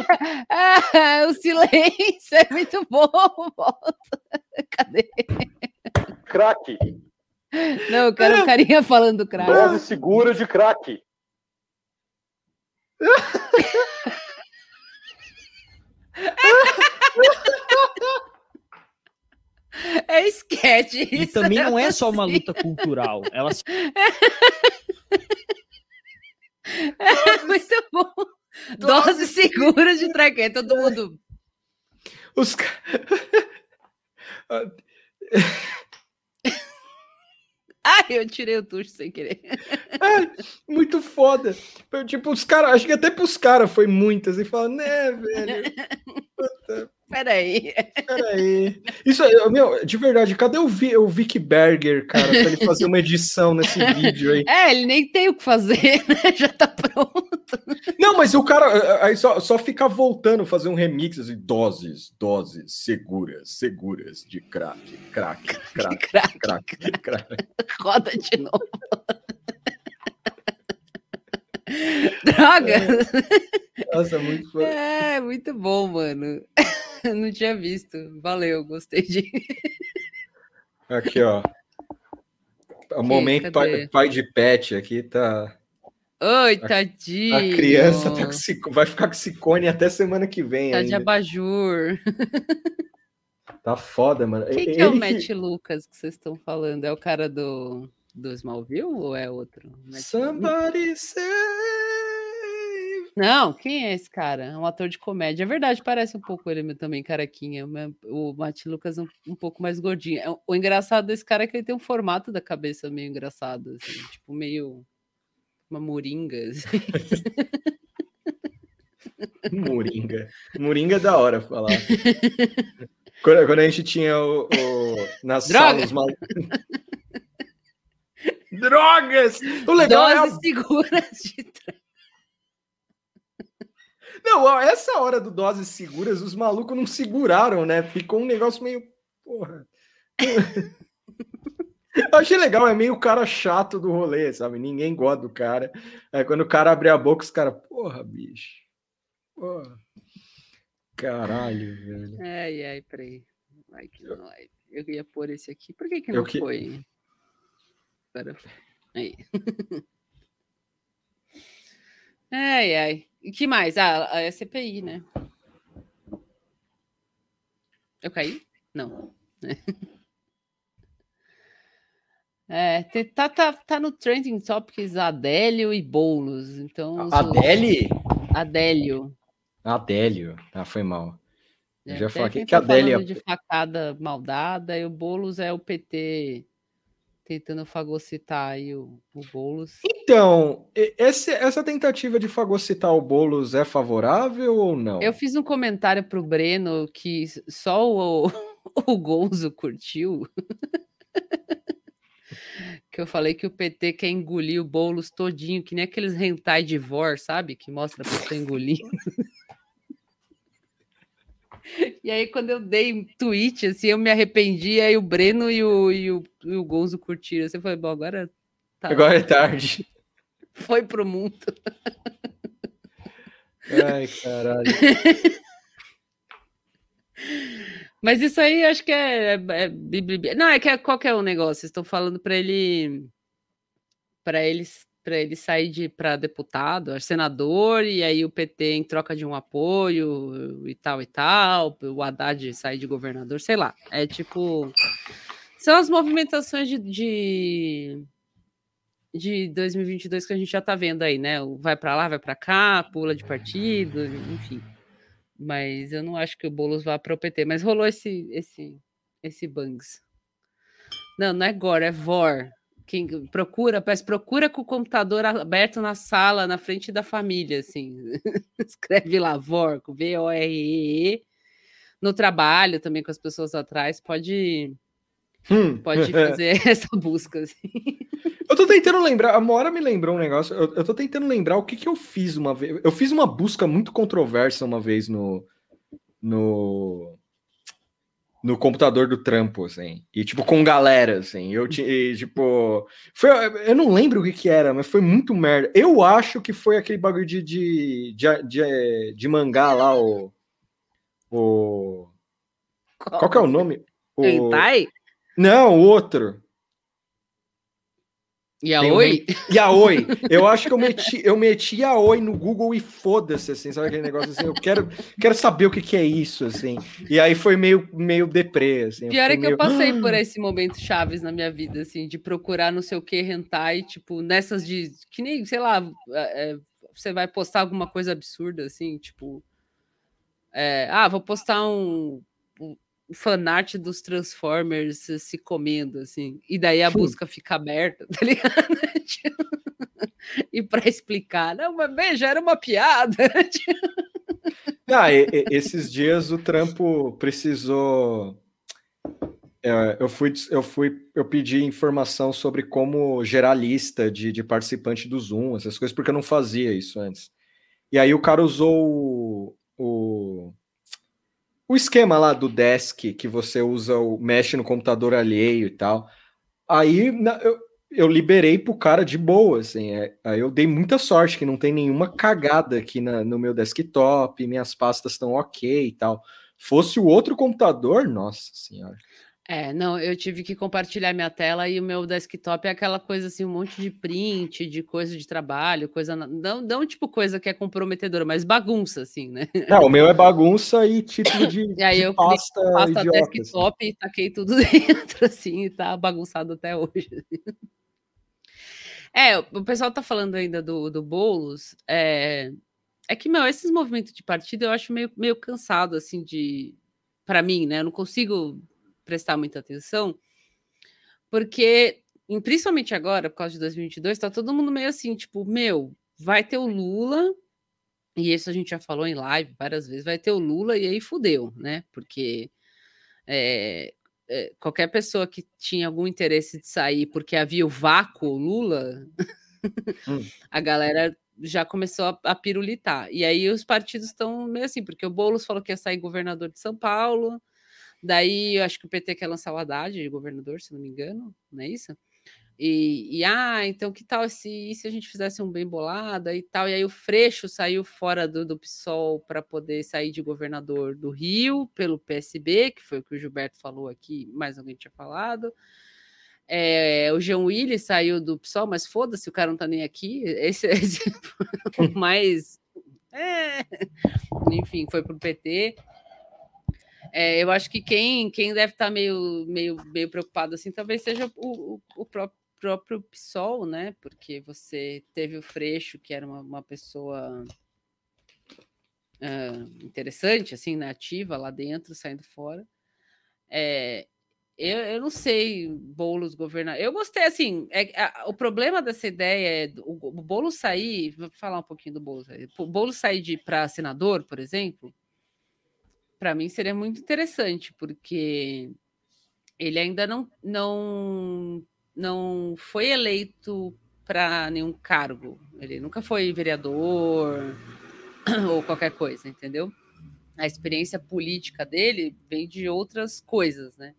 Ah, o silêncio é muito bom. Volta. Cadê? Crack. Não, eu quero o carinha falando crack. Dose segura de crack. É esquete E também né? não é só uma Assim. luta cultural, ela se É muito bom. Dose segura de traquete. Todo mundo. Os Ai, eu tirei o tucho sem querer. Muito foda. Eu, Tipo, os caras, acho que até pros caras foi muitas. E fala, né, velho? Peraí. Peraí. Isso, é- meu, de verdade, cadê o, Vi, o Vic Berger, cara, pra ele fazer uma edição nesse vídeo aí? É, ele nem tem o que fazer, né? Já tá pronto. Não, mas o cara aí só, só fica voltando fazer um remix assim, doses, doses seguras, seguras de crack, crack, crack, Crack. crack, crack. Roda de novo. Droga! Nossa, muito foda. É, muito bom, mano. Não tinha visto. Valeu, gostei de. Aqui, ó. O momento pai, cadê? pai de pet aqui tá. Oi, tadinho. A criança tá com vai ficar com cicone até semana que vem. Tá de ainda. abajur. Tá foda, mano. Quem que é o que- Matt Lucas que vocês estão falando? É o cara do, do Smallville ou é outro? Matt- Somebody. Não, quem é esse cara? É um ator de comédia. É verdade, parece um pouco ele também, carequinha. mas O Matt Lucas um, um pouco mais gordinho. É, O engraçado desse cara é que ele tem um formato da cabeça meio engraçado, assim, tipo meio uma moringa. assim. Moringa. Moringa é da hora falar. quando, quando a gente tinha o, o nas Droga! salas mal... Drogas! O legal é a... Doses seguras de tra- Não, essa hora do doses seguras, os malucos não seguraram, né? Ficou um negócio meio. Porra. Eu achei legal, é meio o cara chato do rolê, sabe? Ninguém gosta do cara. Aí quando o cara abre a boca, os caras, porra, bicho. Porra. Caralho, velho. Ai, ai, peraí. Vai que não vai. Eu ia pôr esse aqui. Por que que não que- foi? Foi. Aí. Ai, ai. E que mais? Ah, a CPI, né? Eu caí? Não. É, tá, tá, tá no Trending Topics Adélio e Boulos. Então, Adele? Adélio. Adélio. Ah, foi mal. Eu É, já falei que a tá Adélia. falando de facada maldada e o Boulos é o PT tentando fagocitar aí o, o Boulos. Então, esse- essa tentativa de fagocitar o Boulos é favorável ou não? Eu fiz um comentário pro Breno que só o, o Gonzo curtiu. que eu falei que o PT quer engolir o Boulos todinho, que nem aqueles hentai de vor, sabe? Que mostra a pessoa engolindo. E aí, quando eu dei tweet, assim, eu me arrependi, aí o Breno e o, e o, e o Gonzo curtiram. Você foi, bom, agora tá, Agora é tarde. foi pro mundo. Ai, caralho. Mas isso aí acho que é, é, é Não, é que é qualquer um negócio. Estão falando para ele. Para ele, para ele sair de para deputado, senador, e aí o PT em troca de um apoio e tal e tal. O Haddad sair de governador, sei lá. É tipo. São as movimentações de, de, de 2022 que a gente já tá vendo aí, né? Vai para lá, vai para cá, pula de partido, enfim. Mas eu não acho que o Boulos vá para o PT. Mas rolou esse esse esse bangs. Não, não é Gore, é VOR. Quem procura, parece procura com o computador aberto na sala, na frente da família, assim. Escreve lá VOR, com V-O-R-E-E. No trabalho também com as pessoas atrás, pode Hum. pode fazer essa busca. Assim. Eu tô tentando lembrar, a Mora me lembrou um negócio. Eu, eu tô tentando lembrar o que, que eu fiz uma vez. Eu fiz uma busca muito controversa uma vez no. No. No computador do trampo, assim. E, tipo, com galera, assim. Eu tinha, e, tipo. Foi, eu não lembro o que que era, mas foi muito merda. Eu acho que foi aquele bagulho de. de, de, de, de mangá lá, o. O. Qual que é o nome? O... Hentai? Não, o outro. Yaoi? Tem um- Yaoi. Eu acho que eu meti, eu meti Yaoi no Google e foda-se, assim, sabe aquele negócio assim? Eu quero, quero saber o que, que é isso, assim. E aí foi meio, meio deprê, assim. Pior é que eu meio- passei por esse momento chaves na minha vida, assim, de procurar não sei o que hentai, tipo, nessas de. Que nem, sei lá, é, é, você vai postar alguma coisa absurda, assim, tipo. é, ah, vou postar um fanart dos Transformers se- comendo, assim. E daí a Hum. busca fica aberta, tá ligado? E para explicar, não, mas veja, era uma piada. Ah, e- e- esses dias o trampo precisou. é, eu fui, eu fui, eu pedi informação sobre como gerar lista de, de participante do Zoom, essas coisas, porque eu não fazia isso antes. E aí o cara usou o, o, o esquema lá do desk que você usa, o, mexe no computador alheio e tal. Aí na- eu, eu liberei pro cara de boa, assim. é, aí eu dei muita sorte que não tem nenhuma cagada aqui na- no meu desktop, minhas pastas estão ok e tal. Fosse o outro computador, nossa senhora. É, não, eu tive que compartilhar minha tela e o meu desktop é aquela coisa assim, um monte de print, de coisa de trabalho, coisa. Não, não tipo coisa que é comprometedora, mas bagunça, assim, né? Não, o meu é bagunça e título de, E aí de eu pasta, pasta idiota. assim. desktop e taquei tudo dentro, assim, e tá bagunçado até hoje. É, o o pessoal tá falando ainda do, do Boulos. É, é que, meu, esses movimentos de partido eu acho meio, meio cansado, assim, de. Para mim, né? Eu não consigo prestar muita atenção, porque, principalmente agora, por causa de 2022, tá todo mundo meio assim, tipo, meu, vai ter o Lula, e isso a gente já falou em live várias vezes, vai ter o Lula e aí fudeu, né? Porque é, é, qualquer pessoa que tinha algum interesse de sair porque havia o vácuo Lula, Hum. a galera já começou a, a pirulitar. E aí os partidos estão meio assim, porque o Boulos falou que ia sair governador de São Paulo, daí eu acho que o PT quer lançar o Haddad de governador, se não me engano, não é isso? E, e, ah, então que tal se, se a gente fizesse um bem bolada e tal? E aí o Freixo saiu fora do, do PSOL para poder sair de governador do Rio pelo PSB, que foi o que o Gilberto falou aqui, mais alguém tinha falado. É, o João Willi saiu do PSOL, mas foda-se, o cara não tá nem aqui. Esse, esse é o mais. é, Enfim, foi pro PT. É, eu acho que quem, quem deve estar meio, meio, meio preocupado assim, talvez seja o, o, o próprio, próprio PSOL, né? Porque você teve o Freixo, que era uma, uma pessoa ah, interessante, assim, né? ativa lá dentro, saindo fora. É, eu, eu não sei, Boulos governar. Eu gostei, assim, é, a- o problema dessa ideia é o, o Boulos sair, vou falar um pouquinho do Boulos. O Boulos sair para senador, por exemplo, para mim seria muito interessante, porque ele ainda não, não, não foi eleito para nenhum cargo. Ele nunca foi vereador ou qualquer coisa, entendeu? A experiência política dele vem de outras coisas, né?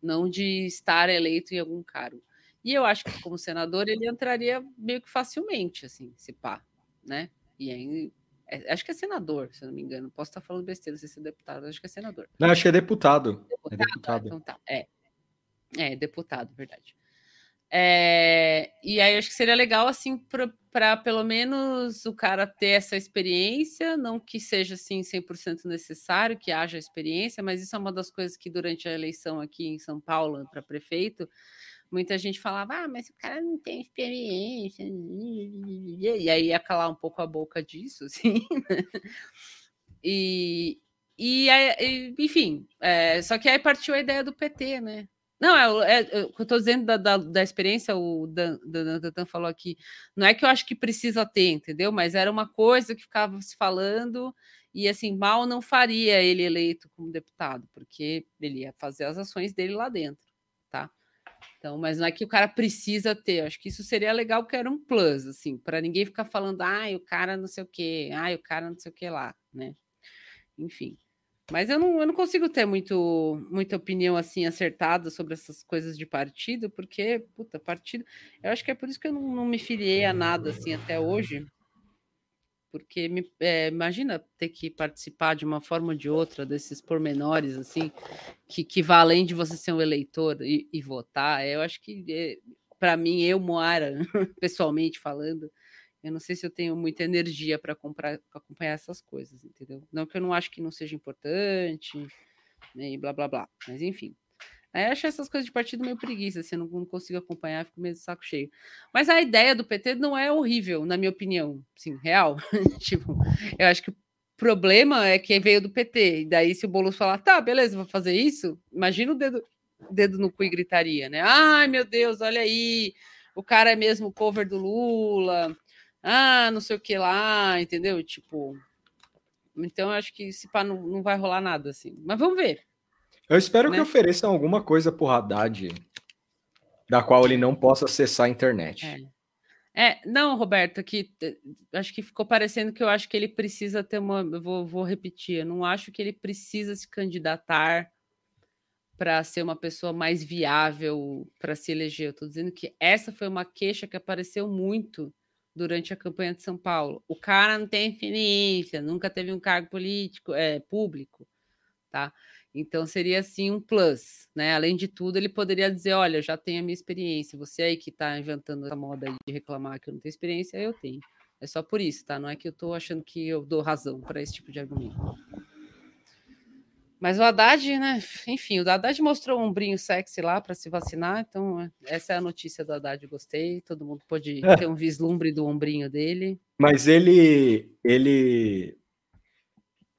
Não de estar eleito em algum cargo. E eu acho que como senador ele entraria meio que facilmente, assim, se pá, né? E aí, é- acho que é senador, se eu não me engano. Posso estar falando besteira, não sei se é deputado, acho que é senador. Não, acho que é deputado. É Ah, deputado. então tá. É. É, deputado, verdade. É, e aí acho que seria legal, assim, para pelo menos o cara ter essa experiência, não que seja, assim, 100% necessário que haja experiência, mas isso é uma das coisas que durante a eleição aqui em São Paulo para prefeito, muita gente falava, ah, mas o cara não tem experiência. E aí ia calar um pouco a boca disso, assim, né? E, e, enfim, é, só que aí partiu a ideia do PT, né? Não, é, é, é eu estou dizendo da, da, da experiência, o Dan, Dan, Dan- Dan falou aqui. Não é que eu acho que precisa ter, entendeu? Mas era uma coisa que ficava se falando, e assim, mal não faria ele eleito como deputado, porque ele ia fazer as ações dele lá dentro? Então, mas não é que o cara precisa ter, acho que isso seria legal, que era um plus, assim, para ninguém ficar falando, ai, o cara não sei o quê, ai, o cara não sei o que lá, né? Enfim. Mas eu não, eu não consigo ter muito, muita opinião assim acertada sobre essas coisas de partido, porque, puta, partido. Eu acho que é por isso que eu não, não me filiei a nada assim até hoje. Porque me, é, imagina ter que participar de uma forma ou de outra desses pormenores, assim, que, que vai além de você ser um eleitor e, e votar. Eu acho que, para mim, eu, Moara, pessoalmente falando, eu não sei se eu tenho muita energia para acompanhar essas coisas, entendeu? Não que eu não acho que não seja importante, e blá blá blá, mas enfim. Aí eu acho essas coisas de partido meio preguiça, assim, não, não consigo acompanhar, fico meio de saco cheio. Mas a ideia do PT não é horrível, na minha opinião, sim, real. tipo, eu acho que o problema é que veio do PT, e daí se o Boulos falar, tá, beleza, vou fazer isso, imagina o dedo, dedo no cu e gritaria, né? Ai, meu Deus, olha aí, o cara é mesmo cover do Lula, ah, não sei o que lá, entendeu? Tipo, então eu acho que esse pá não, não vai rolar nada assim. Mas vamos ver. Eu espero né? que ofereçam alguma coisa pro Haddad da qual ele não possa acessar a internet. É. É, não, Roberto, aqui acho que ficou parecendo que eu acho que ele precisa ter uma. Vou, vou repetir, eu não acho que ele precisa se candidatar para ser uma pessoa mais viável para se eleger. Eu estou dizendo que essa foi uma queixa que apareceu muito durante a campanha de São Paulo. O cara não tem experiência, nunca teve um cargo político, é, público, tá? Então seria assim um plus, né? Além de tudo, ele poderia dizer: olha, eu já tenho a minha experiência, você aí que está inventando essa moda aí de reclamar que eu não tenho experiência, eu tenho. É só por isso, tá? Não é que eu estou achando que eu dou razão para esse tipo de argumento. Mas o Haddad, né? Enfim, o Haddad mostrou um ombrinho sexy lá para se vacinar, então essa é a notícia do Haddad, gostei. Todo mundo pôde É. ter um vislumbre do ombrinho dele. Mas ele. ele.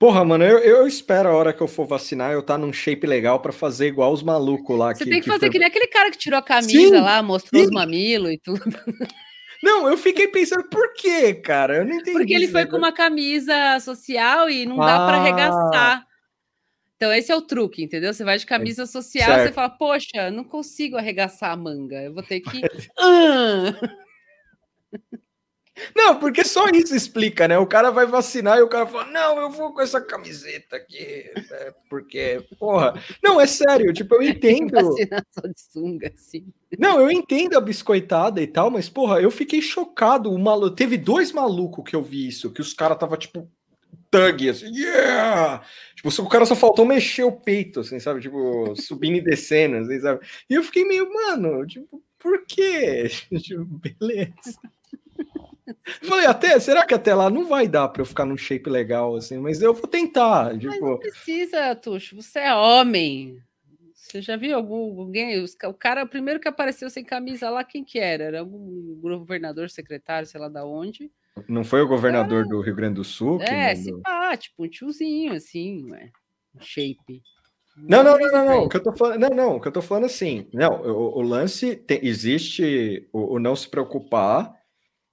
Porra, mano, eu, eu espero a hora que eu for vacinar eu tá num shape legal pra fazer igual os malucos lá. Você tem que fazer foi- que nem aquele cara que tirou a camisa Sim, lá, mostrou os sim. mamilos e tudo. Não, eu fiquei pensando, por quê, cara? Eu não entendi. Porque ele foi com negócio. uma camisa social e não dá para Ah. arregaçar. Então, esse é o truque, entendeu? Você vai de camisa social, certo. você fala, poxa, não consigo arregaçar a manga, eu vou ter que. Ah! Não, porque só isso explica, né? O cara vai vacinar e o cara fala, não, eu vou com essa camiseta aqui, né? porque, porra. Não, é sério, tipo, eu entendo. Vacinar só de sunga, assim. Não, eu entendo a biscoitada e tal, mas, porra, eu fiquei chocado. O malu... Teve dois malucos que eu vi isso, que os caras tava tipo, thug, assim, yeah! Tipo, o cara só faltou mexer o peito, assim, sabe? Tipo, subindo e descendo, assim, sabe? E eu fiquei meio, mano, tipo, por quê? Tipo, beleza. Falei, até, será que até lá não vai dar pra eu ficar num shape legal, assim, mas eu vou tentar, Mas não tipo... precisa, Tuxo, você é homem. Você já viu algum, alguém? os O cara, o primeiro que apareceu sem camisa lá, quem que era? Era algum governador, secretário, sei lá da onde. Não foi o governador do Rio Grande do Sul? que É, se mandou? pá, tipo um tiozinho, assim, ué. Shape. Não, não, não, não, não. O que eu tô falando, não, não. O que eu tô falando assim, não. O, o lance tem- existe o, o não se preocupar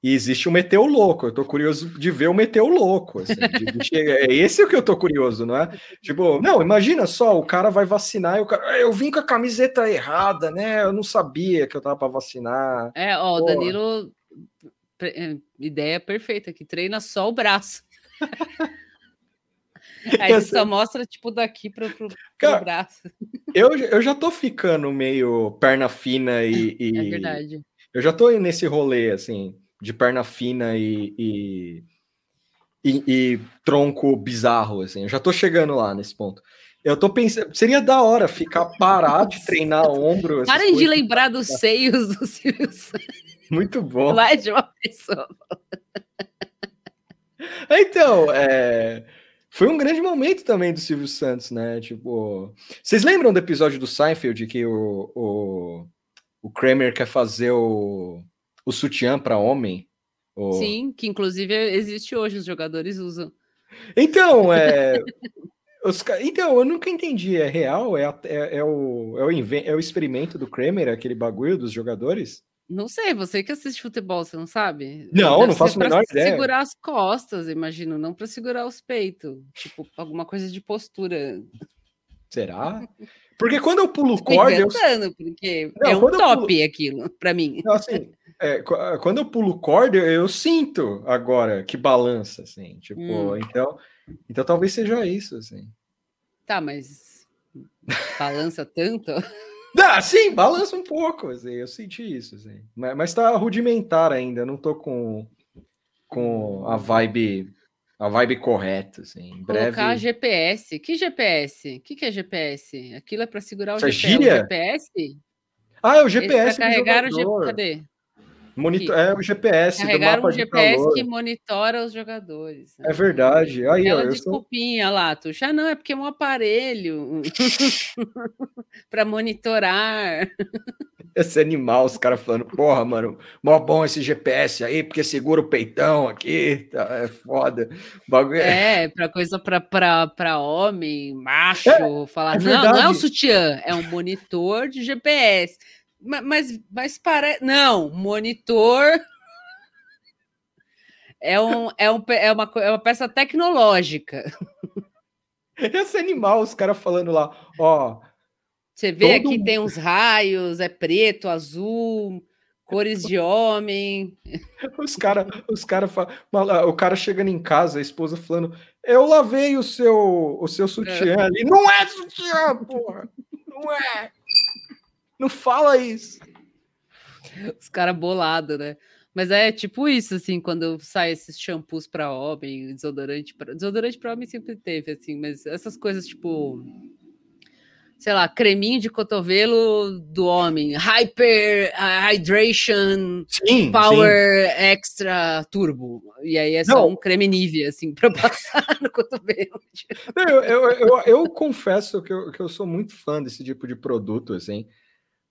e existe o meter o louco. Eu tô curioso de ver o meter o louco. assim, de- de é esse o que eu tô curioso, não é? Tipo, não, imagina só, o cara vai vacinar e o cara, "Ah, eu vim com a camiseta errada, né? Eu não sabia que eu tava para vacinar. É, ó, o Pô. Danilo. é, Ideia perfeita, que treina só o braço. Aí só mostra, tipo, daqui pro, pro, pro Cara, braço. Eu, eu já tô ficando meio perna fina e, e- É verdade. Eu já tô nesse rolê, assim, de perna fina e, e, e- e tronco bizarro, assim. Eu já tô chegando lá nesse ponto. Eu tô pensando, seria da hora ficar parar de treinar ombro. Parem de lembrar dos seios do Silvio Santos. Muito bom. Lá de uma pessoa. Então, é, foi um grande momento também do Silvio Santos, né? Tipo, vocês lembram do episódio do Seinfeld que o, o, o Kramer quer fazer o, o sutiã para homem? O- Sim, que inclusive existe hoje, os jogadores usam. Então, é. os então, eu nunca entendi. É real? É, é, é o, é, o inven- é o experimento do Kramer, aquele bagulho dos jogadores? Não sei, você que assiste futebol, você não sabe? Não, Deve não faço a menor ideia. segurar as costas, imagino, não para segurar os peitos. Tipo, alguma coisa de postura. Será? Porque quando eu pulo corda, eu, porque Não, é um top aquilo, para mim. Não, assim, é, qu- quando eu pulo corda, eu sinto agora que balança, assim, tipo, Hum. então, então talvez seja isso, assim. Tá, mas balança tanto? Ah, sim, balança um pouco, assim, eu senti isso, assim. Mas, mas tá rudimentar ainda, não tô com, com a vibe a vibe correta, assim. Em breve. Colocar GPS. Que GPS? O que, que é GPS? Aquilo é para segurar o Isso é GPS. GPS? Ah, é o GPS do carregar o. GPS. Cadê? Monitor... É o GPS do mapa um GPS calor. que monitora os jogadores. É verdade. Aí, ó, Aquela eu sou... desculpinha lá, Tuxa. Ah, não, é porque é um aparelho para monitorar. esse animal, os caras falando, porra, mano, mó bom esse GPS aí, porque segura o peitão aqui, tá, é foda. Bagulho é... É, para coisa para homem, macho, falar, é não, não é um sutiã, é um monitor de GPS. Ma- Mas, mas parece. Não, monitor. É, um, é, um, é, uma, é uma peça tecnológica. Esse animal, os caras falando lá, ó, Você vê aqui mundo- tem uns raios, é preto, azul, cores de homem. os caras, os cara, o cara chegando em casa, a esposa falando, eu lavei o seu, o seu sutiã ali. Não é sutiã, porra! Não é! Não fala isso! Os caras bolados, né? Mas é tipo isso, assim, quando sai esses shampoos para homem, desodorante para desodorante para homem sempre teve, assim, mas essas coisas tipo, sei lá, creminho de cotovelo do homem, hyper ah, hydration, Sim, power extra turbo, e aí é só Não. um creme Nivea, assim, para passar no cotovelo. Não, Eu, eu, eu, eu confesso que eu, que eu sou muito fã desse tipo de produto, assim.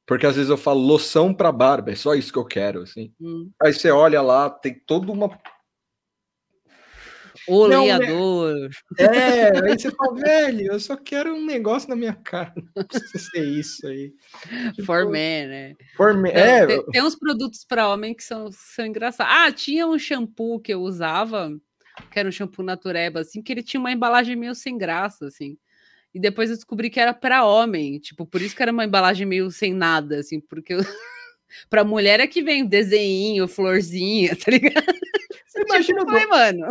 Porque às vezes eu falo loção para barba, é só isso que eu quero, assim. Hum. Aí você olha lá, tem toda uma. Oleador. É, aí você fala, velho, eu só quero um negócio na minha cara, não precisa ser isso aí. For men, né? For me- Não, é, tem, tem uns produtos para homem que são, são engraçados. Ah, tinha um shampoo que eu usava, que era um shampoo natureba, assim, que ele tinha uma embalagem meio sem graça, assim. E depois eu descobri que era para homem, tipo, por isso que era uma embalagem meio sem nada, assim, porque eu... para mulher é que vem desenho, florzinha, tá ligado? Você imagina, tipo, o ai, Don, mano.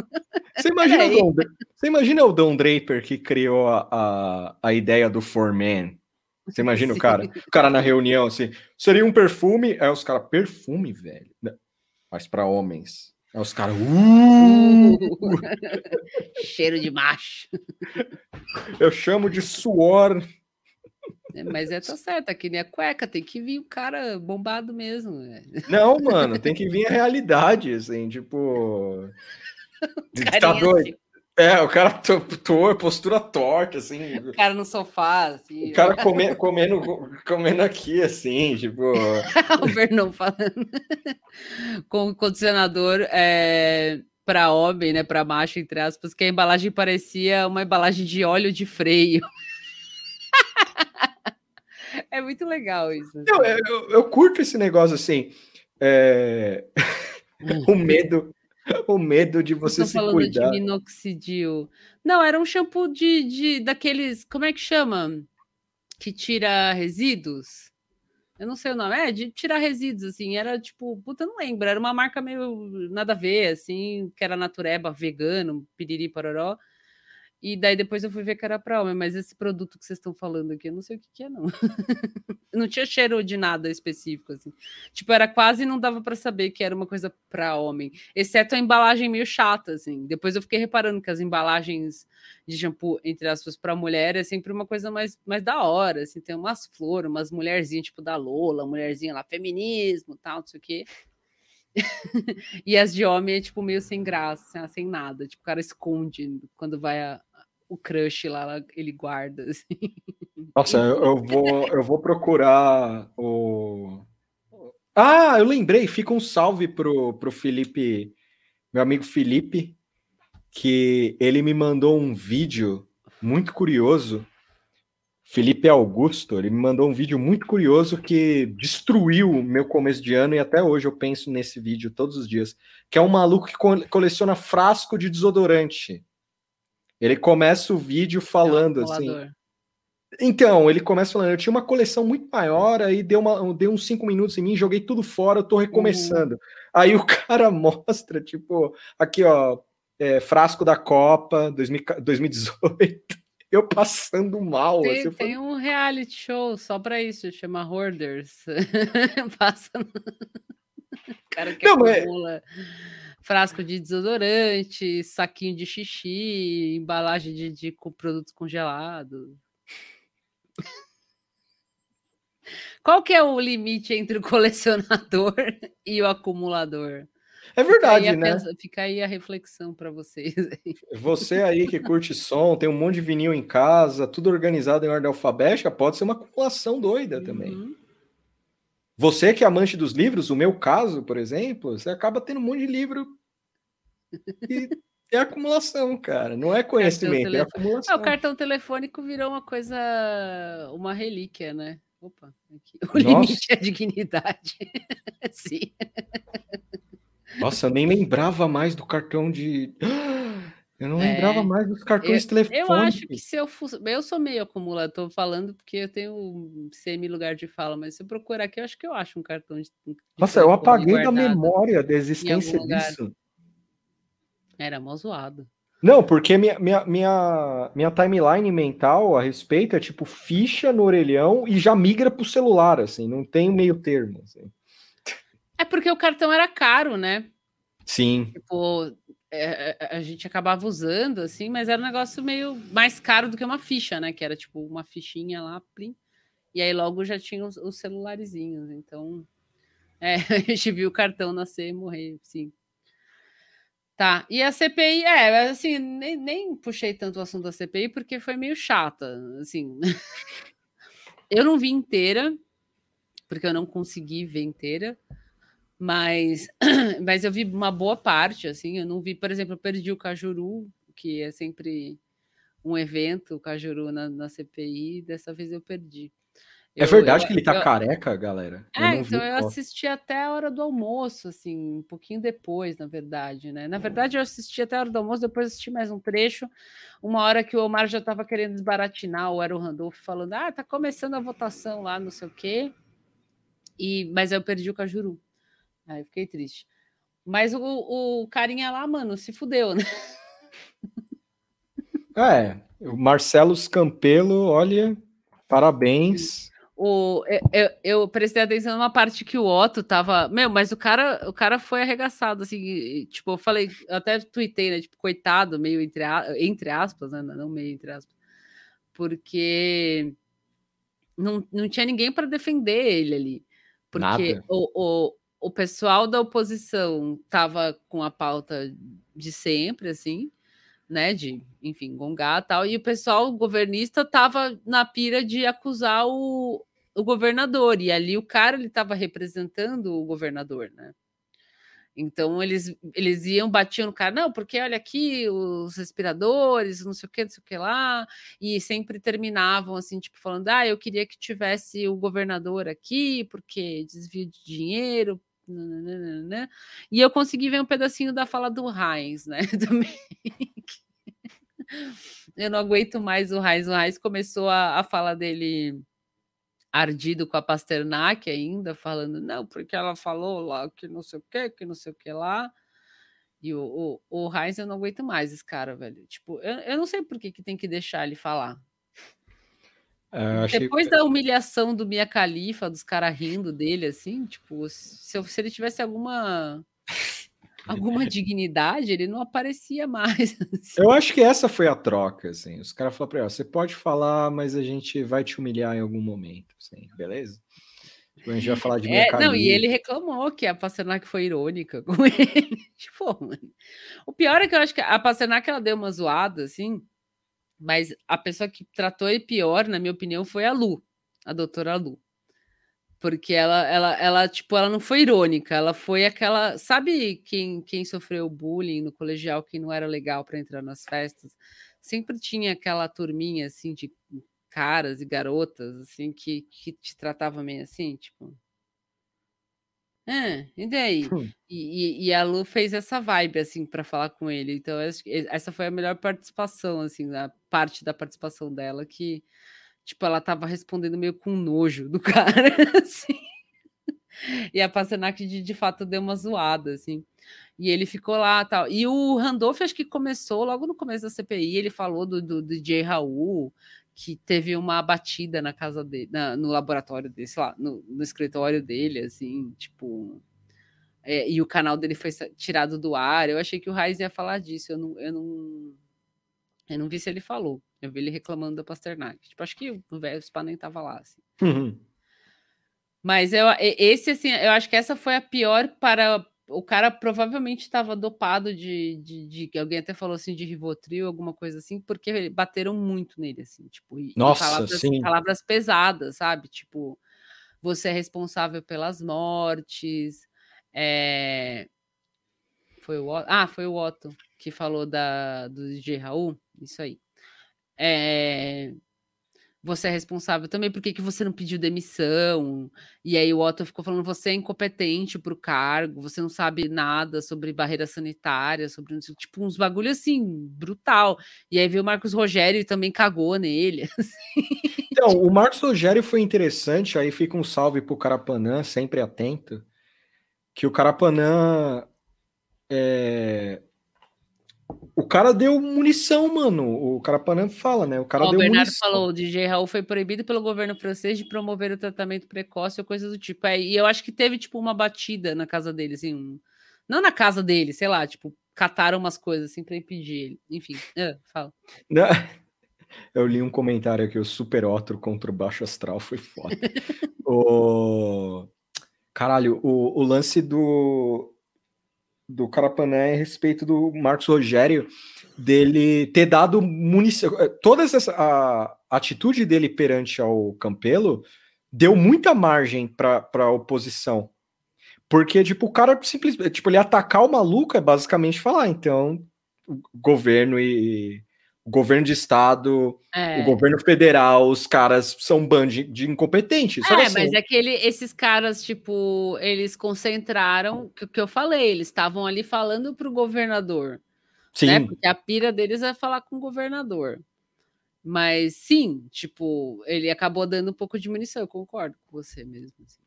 você, imagina o. Don, você imagina o Don Draper que criou a, a, a ideia do For Men? Você imagina o Sim. cara? O cara na reunião, assim, seria um perfume? Aí os caras, perfume, velho. Mas para homens. Aí os caras, uh, Cheiro de macho. eu chamo de suor. É, Mas é, tá certo, é que nem a cueca, tem que vir o cara bombado mesmo. né? Não, mano, tem que vir a realidade, assim, tipo. Tá doido. Assim, É, o cara to- to- postura torta, assim. o cara no sofá, assim. O cara come- comendo, comendo aqui, assim, tipo. o Vernon falando com o condicionador é, para homem, né, para macho, entre aspas, que a embalagem parecia uma embalagem de óleo de freio. É muito legal isso. Não, eu, eu- eu curto esse negócio assim. é, o medo, o medo de você Estou se falando cuidar. de minoxidil. Não, era um shampoo de, de daqueles. Como é que chama? Que tira resíduos? Eu não sei o nome. É, de tirar resíduos, assim. Era tipo, puta, não lembro. Era uma marca meio nada a ver, assim, que era natureba, vegano, piriri, pororó. E daí depois eu fui ver que era pra homem, mas esse produto que vocês estão falando aqui, eu não sei o que, que é, não. não tinha cheiro de nada específico, assim. Tipo, era quase não dava pra saber que era uma coisa pra homem, exceto a embalagem meio chata, assim. Depois eu fiquei reparando que as embalagens de shampoo, entre aspas, pra mulher é sempre uma coisa mais, mais da hora, assim. Tem umas flores, umas mulherzinhas, tipo da Lola, mulherzinha lá, feminismo, tal, não sei o quê. e as de homem é, tipo, meio sem graça, assim, ah, sem nada. Tipo, o cara esconde quando vai a- o crush lá, ele guarda, assim. Nossa, eu, eu vou, eu vou procurar o. Ah, eu lembrei, fica um salve pro, pro Felipe, meu amigo Felipe, que ele me mandou um vídeo muito curioso. Felipe Augusto, ele me mandou um vídeo muito curioso que destruiu o meu começo de ano e até hoje eu penso nesse vídeo todos os dias, que é um maluco que co- coleciona frasco de desodorante. Ele começa o vídeo falando assim. Colador. Então, ele começa falando, eu tinha uma coleção muito maior, aí deu, uma, deu uns cinco minutos em mim, joguei tudo fora, eu tô recomeçando. Aí o cara mostra, tipo, aqui, ó, é, frasco da Copa 2000 2018, eu passando mal. Tem, assim, eu falei, tem um reality show só pra isso, chama Hoarders. Passa. no- O cara que Não, mas- acumula frasco de desodorante, saquinho de xixi, embalagem de, de com produtos congelados. Qual que é o limite entre o colecionador e o acumulador? É Fica verdade, a né? pensa- Fica aí a reflexão para vocês. Você aí que curte som, tem um monte de vinil em casa, tudo organizado em ordem alfabética, pode ser uma acumulação doida também. Uhum. Você que é amante dos livros, o meu caso, por exemplo, você acaba tendo um monte de livro e é acumulação, cara. Não é conhecimento, é acumulação. Ah, o cartão telefônico virou uma coisa, uma relíquia, né? Opa, aqui. o Nossa. limite é a dignidade. Sim. Nossa, eu nem lembrava mais do cartão de. Eu não É. lembrava mais dos cartões Eu, telefônicos. eu acho que se eu fosse. Eu sou meio acumulador, tô falando porque eu tenho um semi-lugar de fala, mas se eu procurar aqui, eu acho que eu acho um cartão de. de Nossa, eu apaguei da memória da existência lugar. disso. Era mó zoado. Não, porque minha, minha, minha, minha timeline mental a respeito é tipo ficha no orelhão e já migra pro celular, assim, não tem meio termo. Assim. É porque o cartão era caro, né? Sim. Tipo, é, é, a gente acabava usando, assim, mas era um negócio meio mais caro do que uma ficha, né? Que era tipo uma fichinha lá, plim, e aí logo já tinha os, os celularizinhos. Então, é, a gente viu o cartão nascer e morrer, sim. Tá, e a CPI, é, assim, nem, nem puxei tanto o assunto da CPI porque foi meio chata, assim. eu não vi inteira, porque eu não consegui ver inteira, mas, mas eu vi uma boa parte, assim, eu não vi, por exemplo, eu perdi o Cajuru, que é sempre um evento, o Cajuru na, na CPI, dessa vez eu perdi. É Eu- verdade eu- que ele tá eu- careca, galera? Eu é, vi então o eu assisti até a hora do almoço, assim, um pouquinho depois, na verdade, né? Na verdade, eu assisti até a hora do almoço, depois assisti mais um trecho, uma hora que o Omar já estava querendo desbaratinar, ou era o Randolph falando, ah, tá começando a votação lá, não sei o quê, e, mas eu perdi o Cajuru. Aí fiquei triste. Mas o, o carinha lá, mano, se fudeu, né? É, o Marcelo Scampelo, olha, parabéns. O, eu, eu, eu prestei atenção numa parte que o Otto tava. Meu, mas o cara, o cara foi arregaçado, assim. Tipo, eu falei, eu até tuitei, né? Tipo, coitado, meio entre, entre aspas, né? Não meio entre aspas. Porque não, não tinha ninguém para defender ele ali. Porque Nada. o, o, o pessoal da oposição tava com a pauta de sempre, assim, né? De, enfim, gongar e tal. E o pessoal governista tava na pira de acusar o, o governador. E ali o cara ele estava representando o governador, né? Então eles, eles iam, batiam no cara, não, porque olha aqui os respiradores, não sei o que, não sei o que lá, e sempre terminavam assim, tipo, falando: ah, eu queria que tivesse o governador aqui, porque desvio de dinheiro. nananana." E eu consegui ver um pedacinho da fala do Heinz, né? Também. Eu não aguento mais o Heinz. O Heinz começou a, a fala dele ardido com a Pasternak ainda, falando, não, porque ela falou lá que não sei o que, que não sei o que lá. E o, o, o Heinz eu não aguento mais esse cara, velho. Tipo, eu, eu não sei por que, que tem que deixar ele falar. É, achei- Depois da humilhação do Mia Khalifa, dos caras rindo dele, assim, tipo, se, eu- se ele tivesse alguma alguma dignidade, ele não aparecia mais. assim. Eu acho que essa foi a troca, assim. Os caras falaram pra ele, você pode falar, mas a gente vai te humilhar em algum momento, assim, beleza? Tipo, a gente vai falar de É, não, e ele reclamou que a Pasternak foi irônica com ele. tipo, mano. O pior é que eu acho que a Pasternak ela deu uma zoada, assim, mas a pessoa que tratou ele pior, na minha opinião, foi a Lu, a doutora Lu. Porque ela, ela, ela, tipo, ela não foi irônica, ela foi aquela. Sabe quem, quem sofreu bullying no colegial, que não era legal para entrar nas festas? Sempre tinha aquela turminha, assim, de caras e garotas, assim, que, que te tratava meio assim, tipo. Ah, e daí? Hum. E, e- a Lu fez essa vibe, assim, para falar com ele. Então, essa foi a melhor participação, assim, a parte da participação dela, que, tipo, ela tava respondendo meio com nojo do cara, assim. E a Pasternak, de, de fato, deu uma zoada, assim. E ele ficou lá tal. E o Randolph, acho que começou logo no começo da CPI, ele falou do, do, do DJ Raul, que teve uma batida na casa dele, na- no laboratório dele, sei lá, no, no escritório dele, assim, tipo. é, e o canal dele foi tirado do ar. Eu achei que o Raiz ia falar disso. Eu não, eu não, eu não vi se ele falou. Eu vi ele reclamando da Pasternak. Tipo, acho que o velho Spa nem tava lá, assim. Uhum. Mas eu, esse, assim, eu acho que essa foi a pior para. O cara provavelmente estava dopado de, de, de- Alguém até falou assim de Rivotril, alguma coisa assim, porque bateram muito nele, assim, tipo, Nossa, palavras, sim. palavras pesadas, sabe? Tipo, você é responsável pelas mortes. é, Foi o Otto? Ah, foi o Otto que falou da, do DJ Raul. Isso aí. É, Você é responsável também, por que que você não pediu demissão? E aí o Otto ficou falando, você é incompetente para o cargo, você não sabe nada sobre barreira sanitária, sobre tipo uns bagulho assim, brutal. E aí veio o Marcos Rogério e também cagou nele. Então, o Marcos Rogério foi interessante, aí fica um salve pro Carapanã, sempre atento, que o Carapanã é... O cara deu munição, mano. O Carapanã fala, né? O cara Ó, o deu Bernardo munição. falou, o DJ Raul foi proibido pelo governo francês de promover o tratamento precoce ou coisa do tipo. É, e eu acho que teve, tipo, uma batida na casa dele, assim, um- não na casa dele, sei lá, tipo, cataram umas coisas, assim, pra impedir ele. Enfim, ah, fala. Não, Eu li um comentário aqui, o Super Otro contra o Baixo Astral foi foda. o... Caralho, o, o lance do, do Carapanã é a respeito do Marcos Rogério dele ter dado munição. Toda essa a atitude dele perante ao Campelo deu muita margem para a oposição. Porque, tipo, o cara simplesmente, tipo, ele atacar o maluco é basicamente falar, então, o governo e o governo de estado, É. o governo federal, os caras são um bando de, de incompetentes. É, assim, mas é que ele- esses caras, tipo, eles concentraram, que, que eu falei, eles estavam ali falando pro governador, Sim. né? Porque a pira deles é falar com o governador. Mas sim, tipo, ele acabou dando um pouco de munição, eu concordo com você mesmo. assim.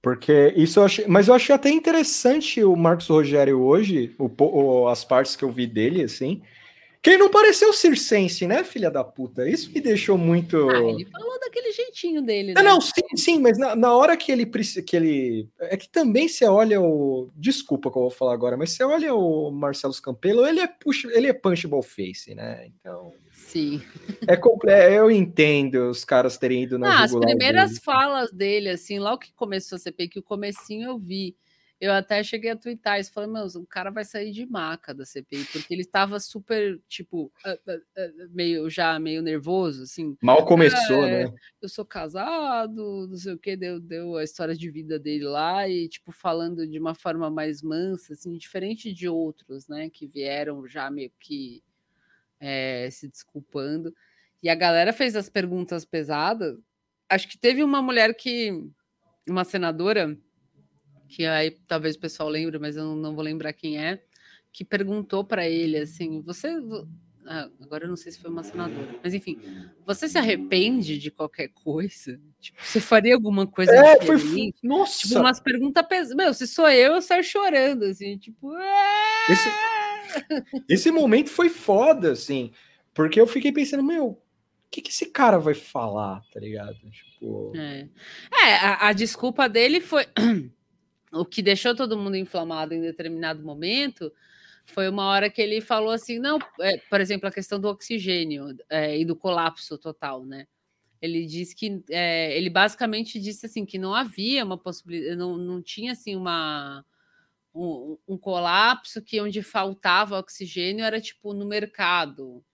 Porque isso eu achei. Mas eu achei até interessante o Marcos Rogério hoje, o o- as partes que eu vi dele, assim. Que ele não pareceu circense, né, filha da puta? Isso me deixou muito. Ah, ele falou daquele jeitinho dele, Não, né? não, sim, sim, mas na, na hora que ele precisa. Que ele, é que também você olha o. Desculpa que eu vou falar agora, mas você olha o Marcelo Campelo, ele é, push, ele é punchable face, né? Então. Sim. É comple- Eu entendo os caras terem ido na Ah, as primeiras dele. falas dele, assim, logo que começou a CPI, que o comecinho eu vi. Eu até cheguei a twittar isso, falei, meu, o cara vai sair de maca da CPI, porque ele estava super, tipo, ah, ah, ah, meio já meio nervoso, assim. Mal começou, "É, né? Eu sou casado, não sei o que, deu, deu a história de vida dele lá e, tipo, falando de uma forma mais mansa, assim, diferente de outros, né, que vieram já meio que é, se desculpando. E a galera fez as perguntas pesadas. Acho que teve uma mulher que, uma senadora, que aí talvez o pessoal lembre, mas eu não, não vou lembrar quem é, que perguntou para ele assim: você. vo- ah, agora eu não sei se foi uma senadora, mas enfim, você se arrepende de qualquer coisa? Tipo, você faria alguma coisa É, foi. diferente? f- Nossa! Tipo, umas perguntas pesadas. Meu, se sou eu, eu saio chorando, assim, tipo. "Ah!" Esse, esse momento foi foda, assim, porque eu fiquei pensando, meu, o que, que esse cara vai falar, tá ligado? Tipo, É, É, a, a desculpa dele foi. O que deixou todo mundo inflamado em determinado momento foi uma hora que ele falou assim: não, é, por exemplo, a questão do oxigênio é, e do colapso total, né? Ele disse que é, ele basicamente disse assim que não havia uma possibilidade, não, não tinha assim uma um, um colapso que onde faltava oxigênio era tipo no mercado,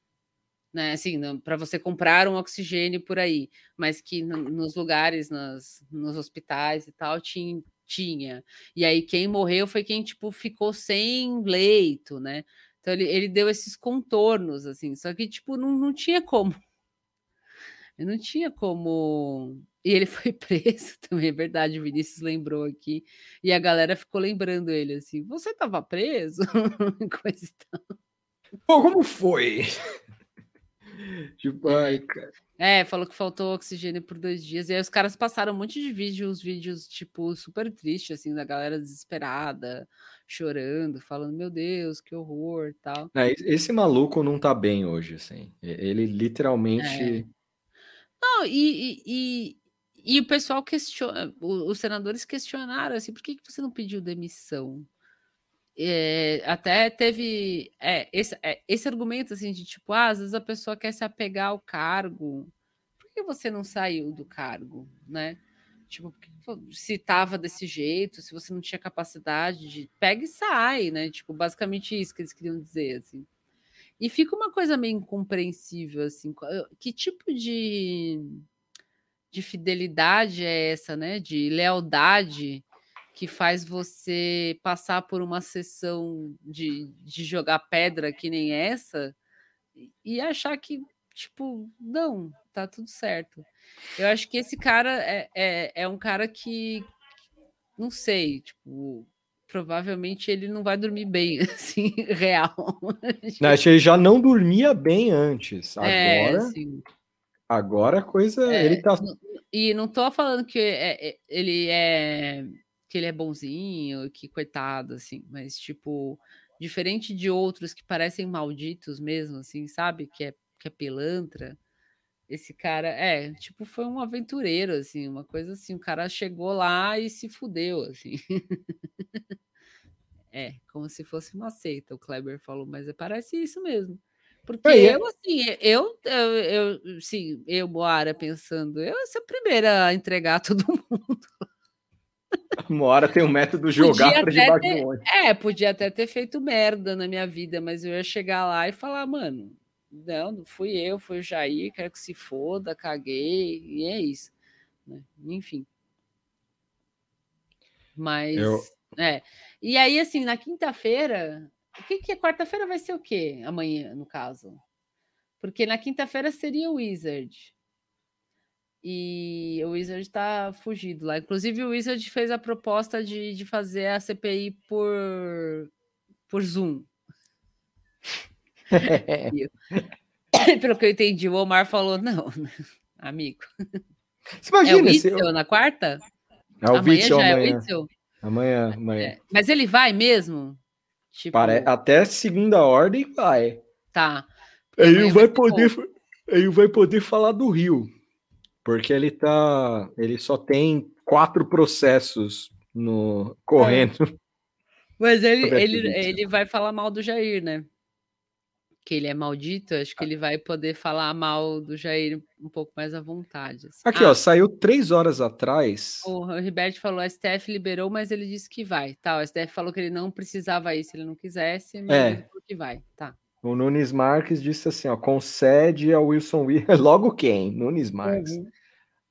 né? Assim, para você comprar um oxigênio por aí, mas que no- nos lugares, nas, nos hospitais e tal, tinha, tinha. E aí quem morreu foi quem tipo ficou sem leito, né? Então ele, ele deu esses contornos assim, só que tipo não, não tinha como. Não tinha como. E ele foi preso também, é verdade, o Vinícius lembrou aqui. E a galera ficou lembrando ele assim: você estava preso? Coisa pô, como foi? tipo, ai, cara. É, falou que faltou oxigênio por dois dias. E aí os caras passaram um monte de vídeos, vídeos, tipo, super tristes, assim, da galera desesperada, chorando, falando, meu Deus, que horror tal. É, esse maluco não tá bem hoje, assim. Ele literalmente. Não, e, e, e, e o pessoal questiona, os senadores questionaram assim, por que, que você não pediu demissão? É, até teve é, esse, é, esse argumento assim de tipo, ah, às vezes a pessoa quer se apegar ao cargo, por que você não saiu do cargo, né? Tipo, se tava desse jeito, se você não tinha capacidade de pega e sai, né? Tipo, basicamente isso que eles queriam dizer, assim. E fica uma coisa meio incompreensível, assim, que tipo de, de fidelidade é essa, né? De lealdade que faz você passar por uma sessão de, de jogar pedra que nem essa e- achar que, tipo, não, tá tudo certo. Eu acho que esse cara é, é, é um cara que, não sei, tipo, provavelmente ele não vai dormir bem, assim, real. Não, acho que ele já não dormia bem antes. É, Agora, assim, agora a coisa. É, ele tá. e não tô falando que é- é- ele é que ele é bonzinho, que coitado, assim, mas tipo, diferente de outros que parecem malditos mesmo, assim, sabe? Que é, que é pilantra. Esse cara, é, tipo, foi um aventureiro, assim, uma coisa assim, o cara chegou lá e se fudeu, assim. É, como se fosse uma seita, o Kleber falou, mas é- parece isso mesmo. Porque É, é- eu, assim, eu, eu, eu, sim, eu, Moara, pensando, eu sou a primeira a entregar todo mundo. Uma hora tem um método jogar Podia pra debaixo ter- do ônibus. É, podia até ter feito merda na minha vida, mas eu ia chegar lá e falar, mano, não, não fui eu, foi o Jair, quero que se foda, caguei, e é isso. né? Enfim. Mas, Eu- é. E aí, assim, na quinta-feira, o que que é? Quarta-feira vai ser o quê? Amanhã, no caso. Porque na quinta-feira seria o Wizard. E o Wizard tá fugido lá. Inclusive, o Wizard fez a proposta de, de fazer a CPI por, por Zoom. Eu- Pelo que eu entendi, o Omar falou: não, amigo. Você É o imagina se. Witzel na quarta? É o amanhã Witzel já é o amanhã. Witzel? Amanhã, amanhã. É. Mas ele vai mesmo? Tipo, Pare- Até segunda ordem vai. tá. Aí Amanhã vai poder, bom. aí vai poder falar do Rio, porque ele tá, ele só tem quatro processos no correndo. Mas ele, ele, ele vai falar mal do Jair, né? que ele é maldito, acho que ele vai poder falar mal do Jair um pouco mais à vontade. assim. Aqui, Ah, ó, saiu três horas atrás. O Riberto falou, a STF liberou, mas ele disse que vai. Tá, o STF falou que ele não precisava ir se ele não quisesse, mas É. ele falou que vai. Tá. O Nunes Marques disse assim, ó, concede ao Wilson Witzel, logo quem? Nunes Marques. Uhum.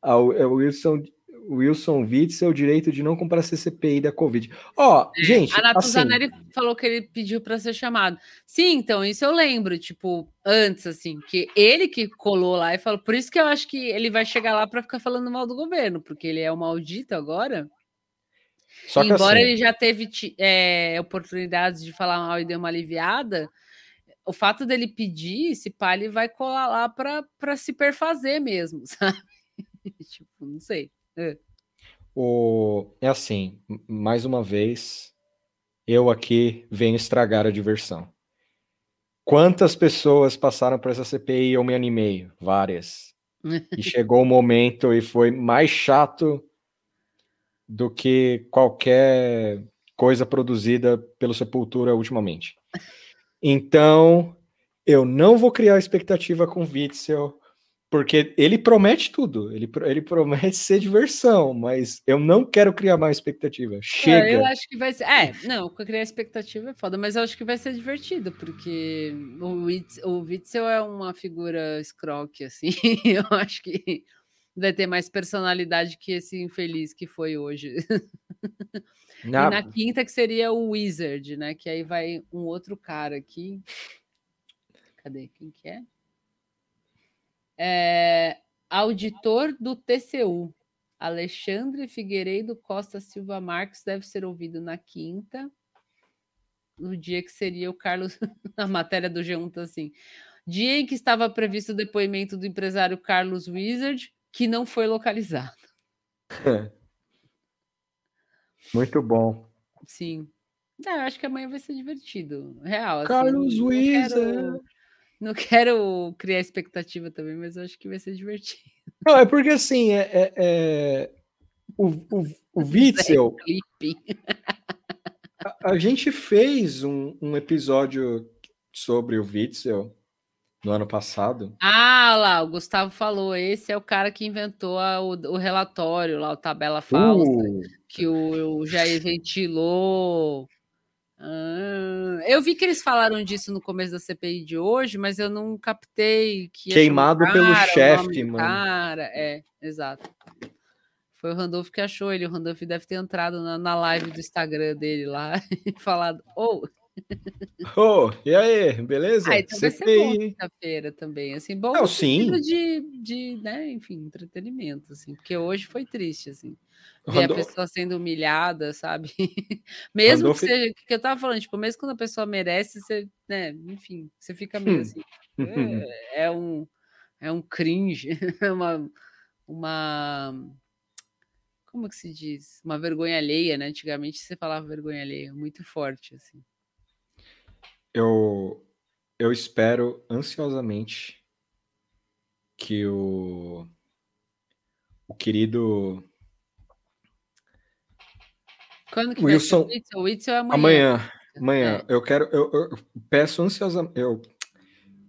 Ao, ao Wilson, Wilson Witzel o direito de não comprar CCPI da Covid. Ó, gente, A assim, Natuzaneri falou que ele pediu para ser chamado. Sim, então, isso eu lembro, tipo, antes, assim, que ele que colou lá e falou. Por isso que eu acho que ele vai chegar lá para ficar falando mal do governo, porque ele é o maldito agora. só que Embora assim, ele já teve é, oportunidades de falar mal e deu uma aliviada, o fato dele pedir, esse pá, ele vai colar lá para se perfazer mesmo, sabe? tipo, não sei. É. o, é assim, mais uma vez, eu aqui venho estragar a diversão. Quantas pessoas passaram por essa CPI e eu me animei? Várias. E chegou o momento e foi mais chato do que qualquer coisa produzida pelo Sepultura ultimamente. Então, eu não vou criar expectativa com o Witzel, porque ele promete tudo. Ele, ele promete ser diversão, mas eu não quero criar mais expectativa. É, Chega. eu acho que vai ser. É, não, criar expectativa é foda, mas eu acho que vai ser divertido, porque o, Witz, o Witzel é uma figura escroque, assim. Eu acho que vai ter mais personalidade que esse infeliz que foi hoje. Na- E na quinta, que seria o Wizard, né? Que aí vai um outro cara aqui. Cadê? Quem que é? É, auditor do TCU. Alexandre Figueiredo Costa Silva Marques deve ser ouvido na quinta, no dia que seria o Carlos, a matéria do G1 tá assim. Dia em que estava previsto o depoimento do empresário Carlos Wizard, que não foi localizado. Muito bom. Sim. Não, eu acho que amanhã vai ser divertido. Real. assim, Carlos não, não Wizard. quero, não quero criar expectativa também, mas eu acho que vai ser divertido. Não, é porque assim, é, é- é- o, o, o Witzel, a, a gente fez um, um episódio sobre o Witzel no ano passado. Ah, lá, o Gustavo falou. Esse é o cara que inventou a- o, o relatório lá, o tabela falsa, Uh, que o, o Jair ventilou. Ah, eu vi que eles falaram disso no começo da CPI de hoje, mas eu não captei que ia Queimado pelo cara, o chefe, mano. Cara, é, exato. Foi o Randolph que achou ele. O Randolph deve ter entrado na, na live do Instagram dele lá e falado: Ô, Ô, e aí, beleza? ah, então vai ser bom CPI. quinta-feira também. Assim, bom Não, sim. de, de, né, enfim, entretenimento, assim, porque hoje foi triste, assim. Ver a pessoa sendo humilhada, sabe? mesmo Randolph- que seja, que eu tava falando, tipo, mesmo quando a pessoa merece, você, né, enfim, você fica meio Hum. assim, é, é um é um cringe, é uma uma como que se diz? Uma vergonha alheia, né? Antigamente você falava vergonha alheia, muito forte, assim. Eu, eu espero ansiosamente que o, o querido Quando que vai ser o Wilson, Witzel? O Witzel é amanhã. amanhã, amanhã, É. eu quero, eu, eu peço ansiosamente, eu,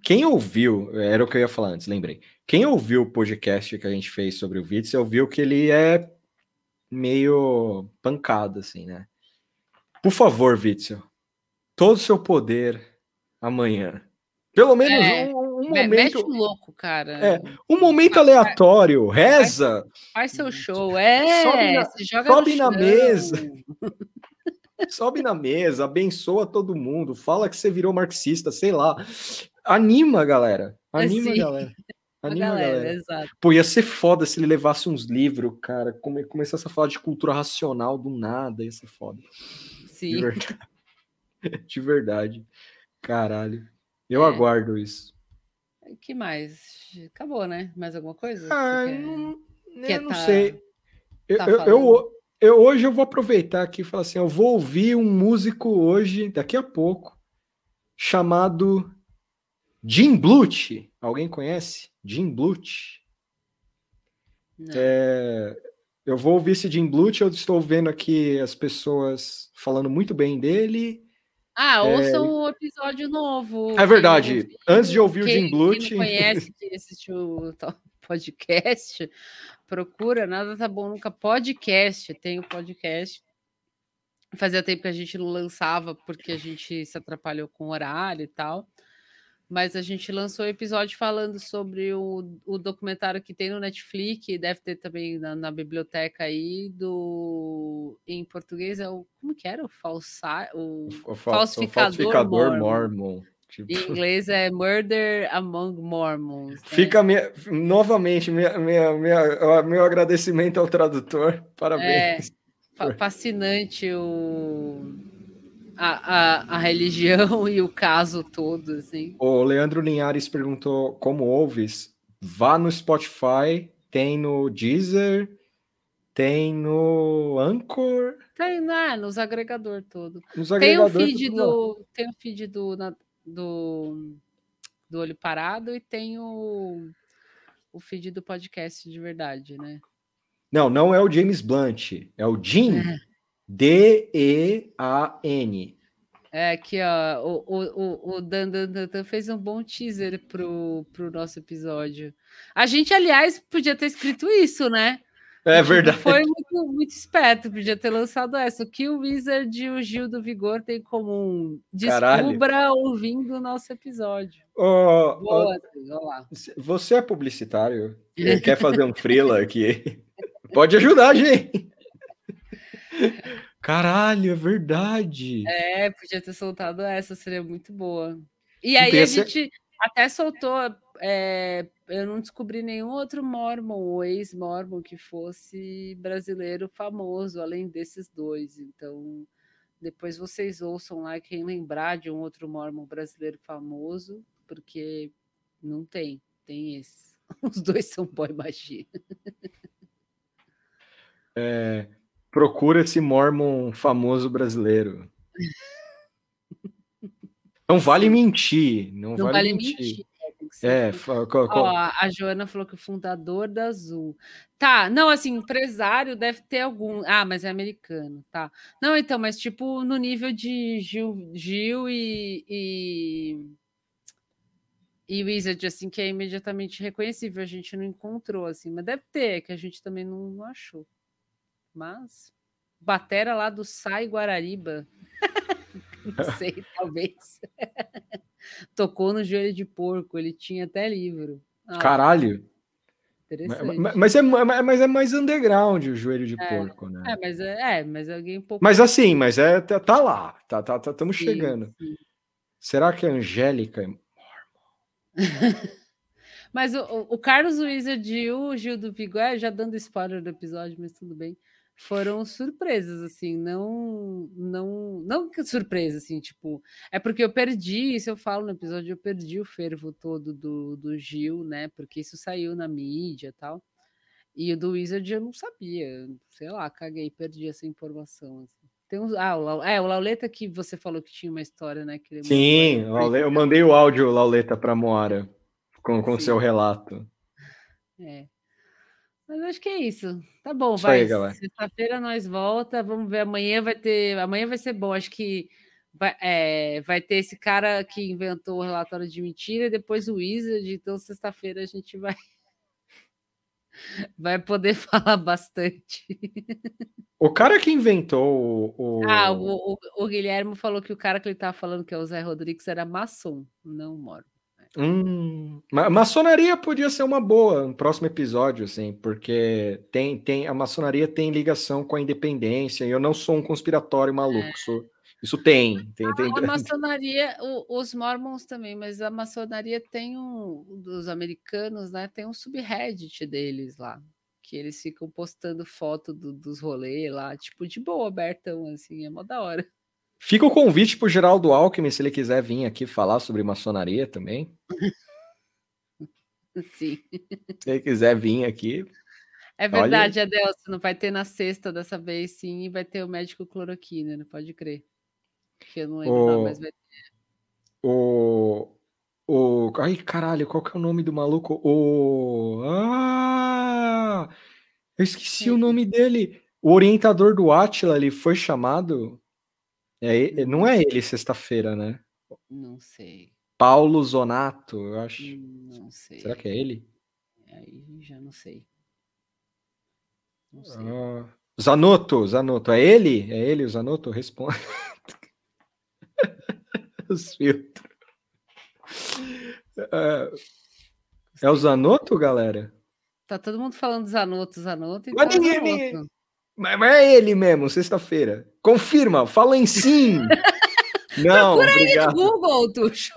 quem ouviu, era o que eu ia falar antes, lembrei, quem ouviu o podcast que a gente fez sobre o Witzel, viu que ele é meio pancada, assim, né? Por favor, Witzel, todo o seu poder amanhã. Pelo menos É, um, um Me- Mete momento, o louco, cara. É, um momento aleatório, reza, Faz seu show. É, Sobe na- joga sobe no na chão. mesa. sobe na mesa, abençoa todo mundo, fala que você virou marxista, sei lá. Anima, a galera. Anima, a Sim. galera. Anima, a galera, galera. exato. Pô, ia ser foda se ele levasse uns livros, cara. Come, começasse a falar de cultura racional do nada, ia ser foda. De Sim. De verdade. Caralho. Eu É. aguardo isso. O que mais? Acabou, né? Mais alguma coisa? Ah, quer- não, quer eu não tá- sei. Eu, tá eu, eu, eu- hoje eu vou aproveitar aqui e falar assim: eu vou ouvir um músico hoje, daqui a pouco, chamado Jim Bluth. Alguém conhece? Jim Bluth. É, eu vou ouvir esse Jim Bluth. Eu estou vendo aqui as pessoas falando muito bem dele. Ah, É, ouçam o episódio novo. É quem verdade. ouviu, Antes de ouvir o quem, Jim quem Blut, não conhece, quem assistiu o podcast, procura Nada Tá Bom Nunca Podcast. Tem o podcast. Fazia tempo que a gente não lançava porque a gente se atrapalhou com o horário e tal. Mas a gente lançou o episódio falando sobre o, o documentário que tem no Netflix, deve ter também na, na biblioteca aí, do. Em português é o. Como que era? O, falsa, o, o fa- o falsificador, falsificador Mormon. Mormon. Tipo, Em inglês é Murder Among Mormons. né? Fica minha- novamente minha, minha, minha- meu agradecimento ao tradutor. Parabéns. Fa- fascinante o, a, a, a religião e o caso todo, assim. O Leandro Linhares perguntou como ouves. Vá no Spotify, tem no Deezer, tem no Anchor, Tem, né, nos agregador todo. nos Tem o feed tudo lá. do, tem o feed do, na- do, do Olho Parado e tem o, o feed do podcast de verdade, né? Não, não é o James Blunt, é o Jim. D-E-A-N. É aqui, ó, o, o, o, o Dan, Dan, Dan, Dan fez um bom teaser pro, pro nosso episódio. A gente, aliás, podia ter escrito isso, né? É verdade. Foi muito, muito esperto, podia ter lançado essa. O que o Wizard e o Gil do Vigor têm em comum? Caralho. Descubra ouvindo o nosso episódio. Ô, Boa, lá. você é publicitário? Quer fazer um freela aqui? Pode ajudar gente. Caralho, é verdade. É, podia ter soltado essa, seria muito boa. E aí a gente até soltou. é, eu não descobri nenhum outro Mormon ou ex-Mormon que fosse brasileiro famoso, além desses dois. Então, depois vocês ouçam lá quem lembrar de um outro Mormon brasileiro famoso, porque não tem, tem esse. Os dois são boy magia. É, procura esse Mormon famoso brasileiro. Não vale mentir. Não, Não vale, vale mentir. mentir. é, ser É, fa- co- co- Ó, a Joana falou que o fundador da Azul. Tá, não, assim, empresário deve ter algum. Ah, mas é americano, tá. Não, então, mas tipo no nível de Gil, Gil e, e, e Wizard, assim, que é imediatamente reconhecível. A gente não encontrou, assim, mas deve ter, que a gente também não, não achou. Mas. Batera lá do Sai Guarariba. não sei, talvez. Tocou no joelho de porco, ele tinha até livro. Ah, Caralho. Interessante. Ma- Mas é, ma- mas é mais underground o joelho de É, porco, né? É, mas é, é, mas alguém um pouco. Mas assim, mas é, tá, tá lá. Tá, tá, tá, estamos Sim, chegando. sim. Será que a Angélica. é Mas o, o- Carlos Wizard e o Gil do Vigor, é, já dando spoiler do episódio, mas tudo bem. Foram surpresas, assim, não, não, não que surpresa, assim, tipo, é porque eu perdi, isso eu falo no episódio, eu perdi o fervo todo do, do Gil, né, porque isso saiu na mídia e tal, e o do Wizard eu não sabia, sei lá, caguei, perdi essa informação, assim. Tem uns, ah, o, Lau- é, o Lauleta que você falou que tinha uma história, né, que aí. Sim, Laule- eu mandei o áudio, Lauleta, pra Moara com com Sim. seu relato. É. Mas acho que é isso. Tá bom, Isso vai. Sexta-feira nós volta. Vamos ver. Amanhã vai ter. Amanhã vai ser bom. Acho que vai, é, vai ter esse cara que inventou o relatório de mentira e depois o Wizard. Então, sexta-feira a gente vai. Vai poder falar bastante. O cara que inventou o. o- Ah, o, o, o Guilherme falou que o cara que ele tava falando, que é o Zé Rodrigues, era maçom, não moro. Hum, ma- maçonaria podia ser uma boa, um próximo episódio, assim, porque tem, tem, a maçonaria tem ligação com a independência, e eu não sou um conspiratório maluco, sou- isso tem, tem, tem, A maçonaria, o- os mormons também, mas a maçonaria tem um, dos americanos, né? Tem um subreddit deles lá, que eles ficam postando foto do- dos rolês lá, tipo, de boa, abertão, assim, é mó da hora. Fica o convite pro Geraldo Alckmin, se ele quiser vir aqui falar sobre maçonaria também, Sim. se ele quiser vir aqui, É Olha- verdade, Adelson, não vai ter na sexta dessa vez, sim, e vai ter o médico cloroquina, não pode crer. Que eu não lembro, o mas vai o, o, ai caralho, qual que é o nome do maluco? O, ah, eu esqueci o nome dele, o orientador do Atila, ele foi chamado, É, não é ele sexta-feira, né? Não sei. Paulo Zonato, eu acho. Não sei. Será que é ele? Aí já não sei. Não sei. Ah, Zanotto, Zanotto. É ele? É ele o Zanotto? Responde. Os filtros. É, é o Zanotto, galera? Tá todo mundo falando Zanotto, Zanotto. Mas então é ninguém- Zanotto. Mas, mas é ele mesmo, sexta-feira. Confirma, fala em sim. Não, Procura aí no obrigado. Google, Tuxo.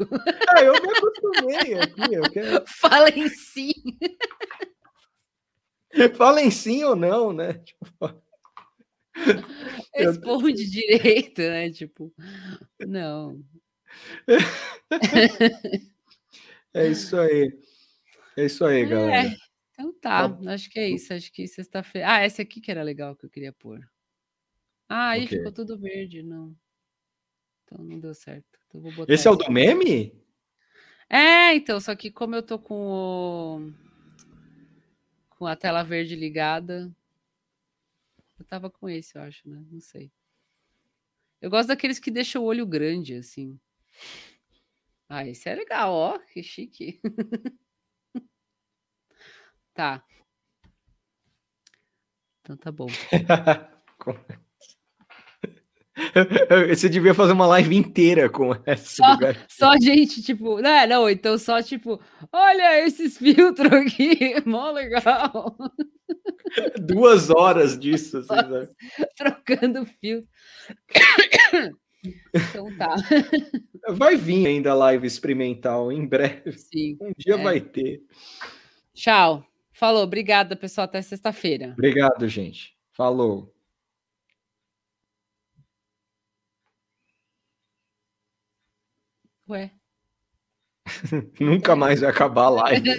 Ah, eu me acostumei aqui. Eu quero... Fala em sim. Fala em sim ou não, né? Tipo, Eu- Responde direito, né? Tipo, não. é isso aí. É isso aí, galera. É, então tá. Acho que é isso. Acho que sexta-feira. Ah, esse aqui que era legal que eu queria pôr. Ah, aí O quê? ficou tudo verde, não. Então não deu certo. Então botar Esse é o esse do meme? É, então, só que como eu tô com o... com a tela verde ligada, eu tava com esse, eu acho, né? Não sei. Eu gosto daqueles que deixam o olho grande, assim. Ah, esse é legal, ó, que chique. tá. Então tá bom. Você devia fazer uma live inteira com esse Só, só gente, tipo, né? Não, então só tipo, olha esses filtros aqui, mó legal. Duas horas disso. assim, sabe? Trocando filtro. Então tá. Vai vir ainda a live experimental em breve. Sim. Um dia é. vai ter. Tchau. Falou. Obrigada, pessoal. Até sexta-feira. Obrigado, gente. Falou. Ué. Nunca mais vai acabar a live.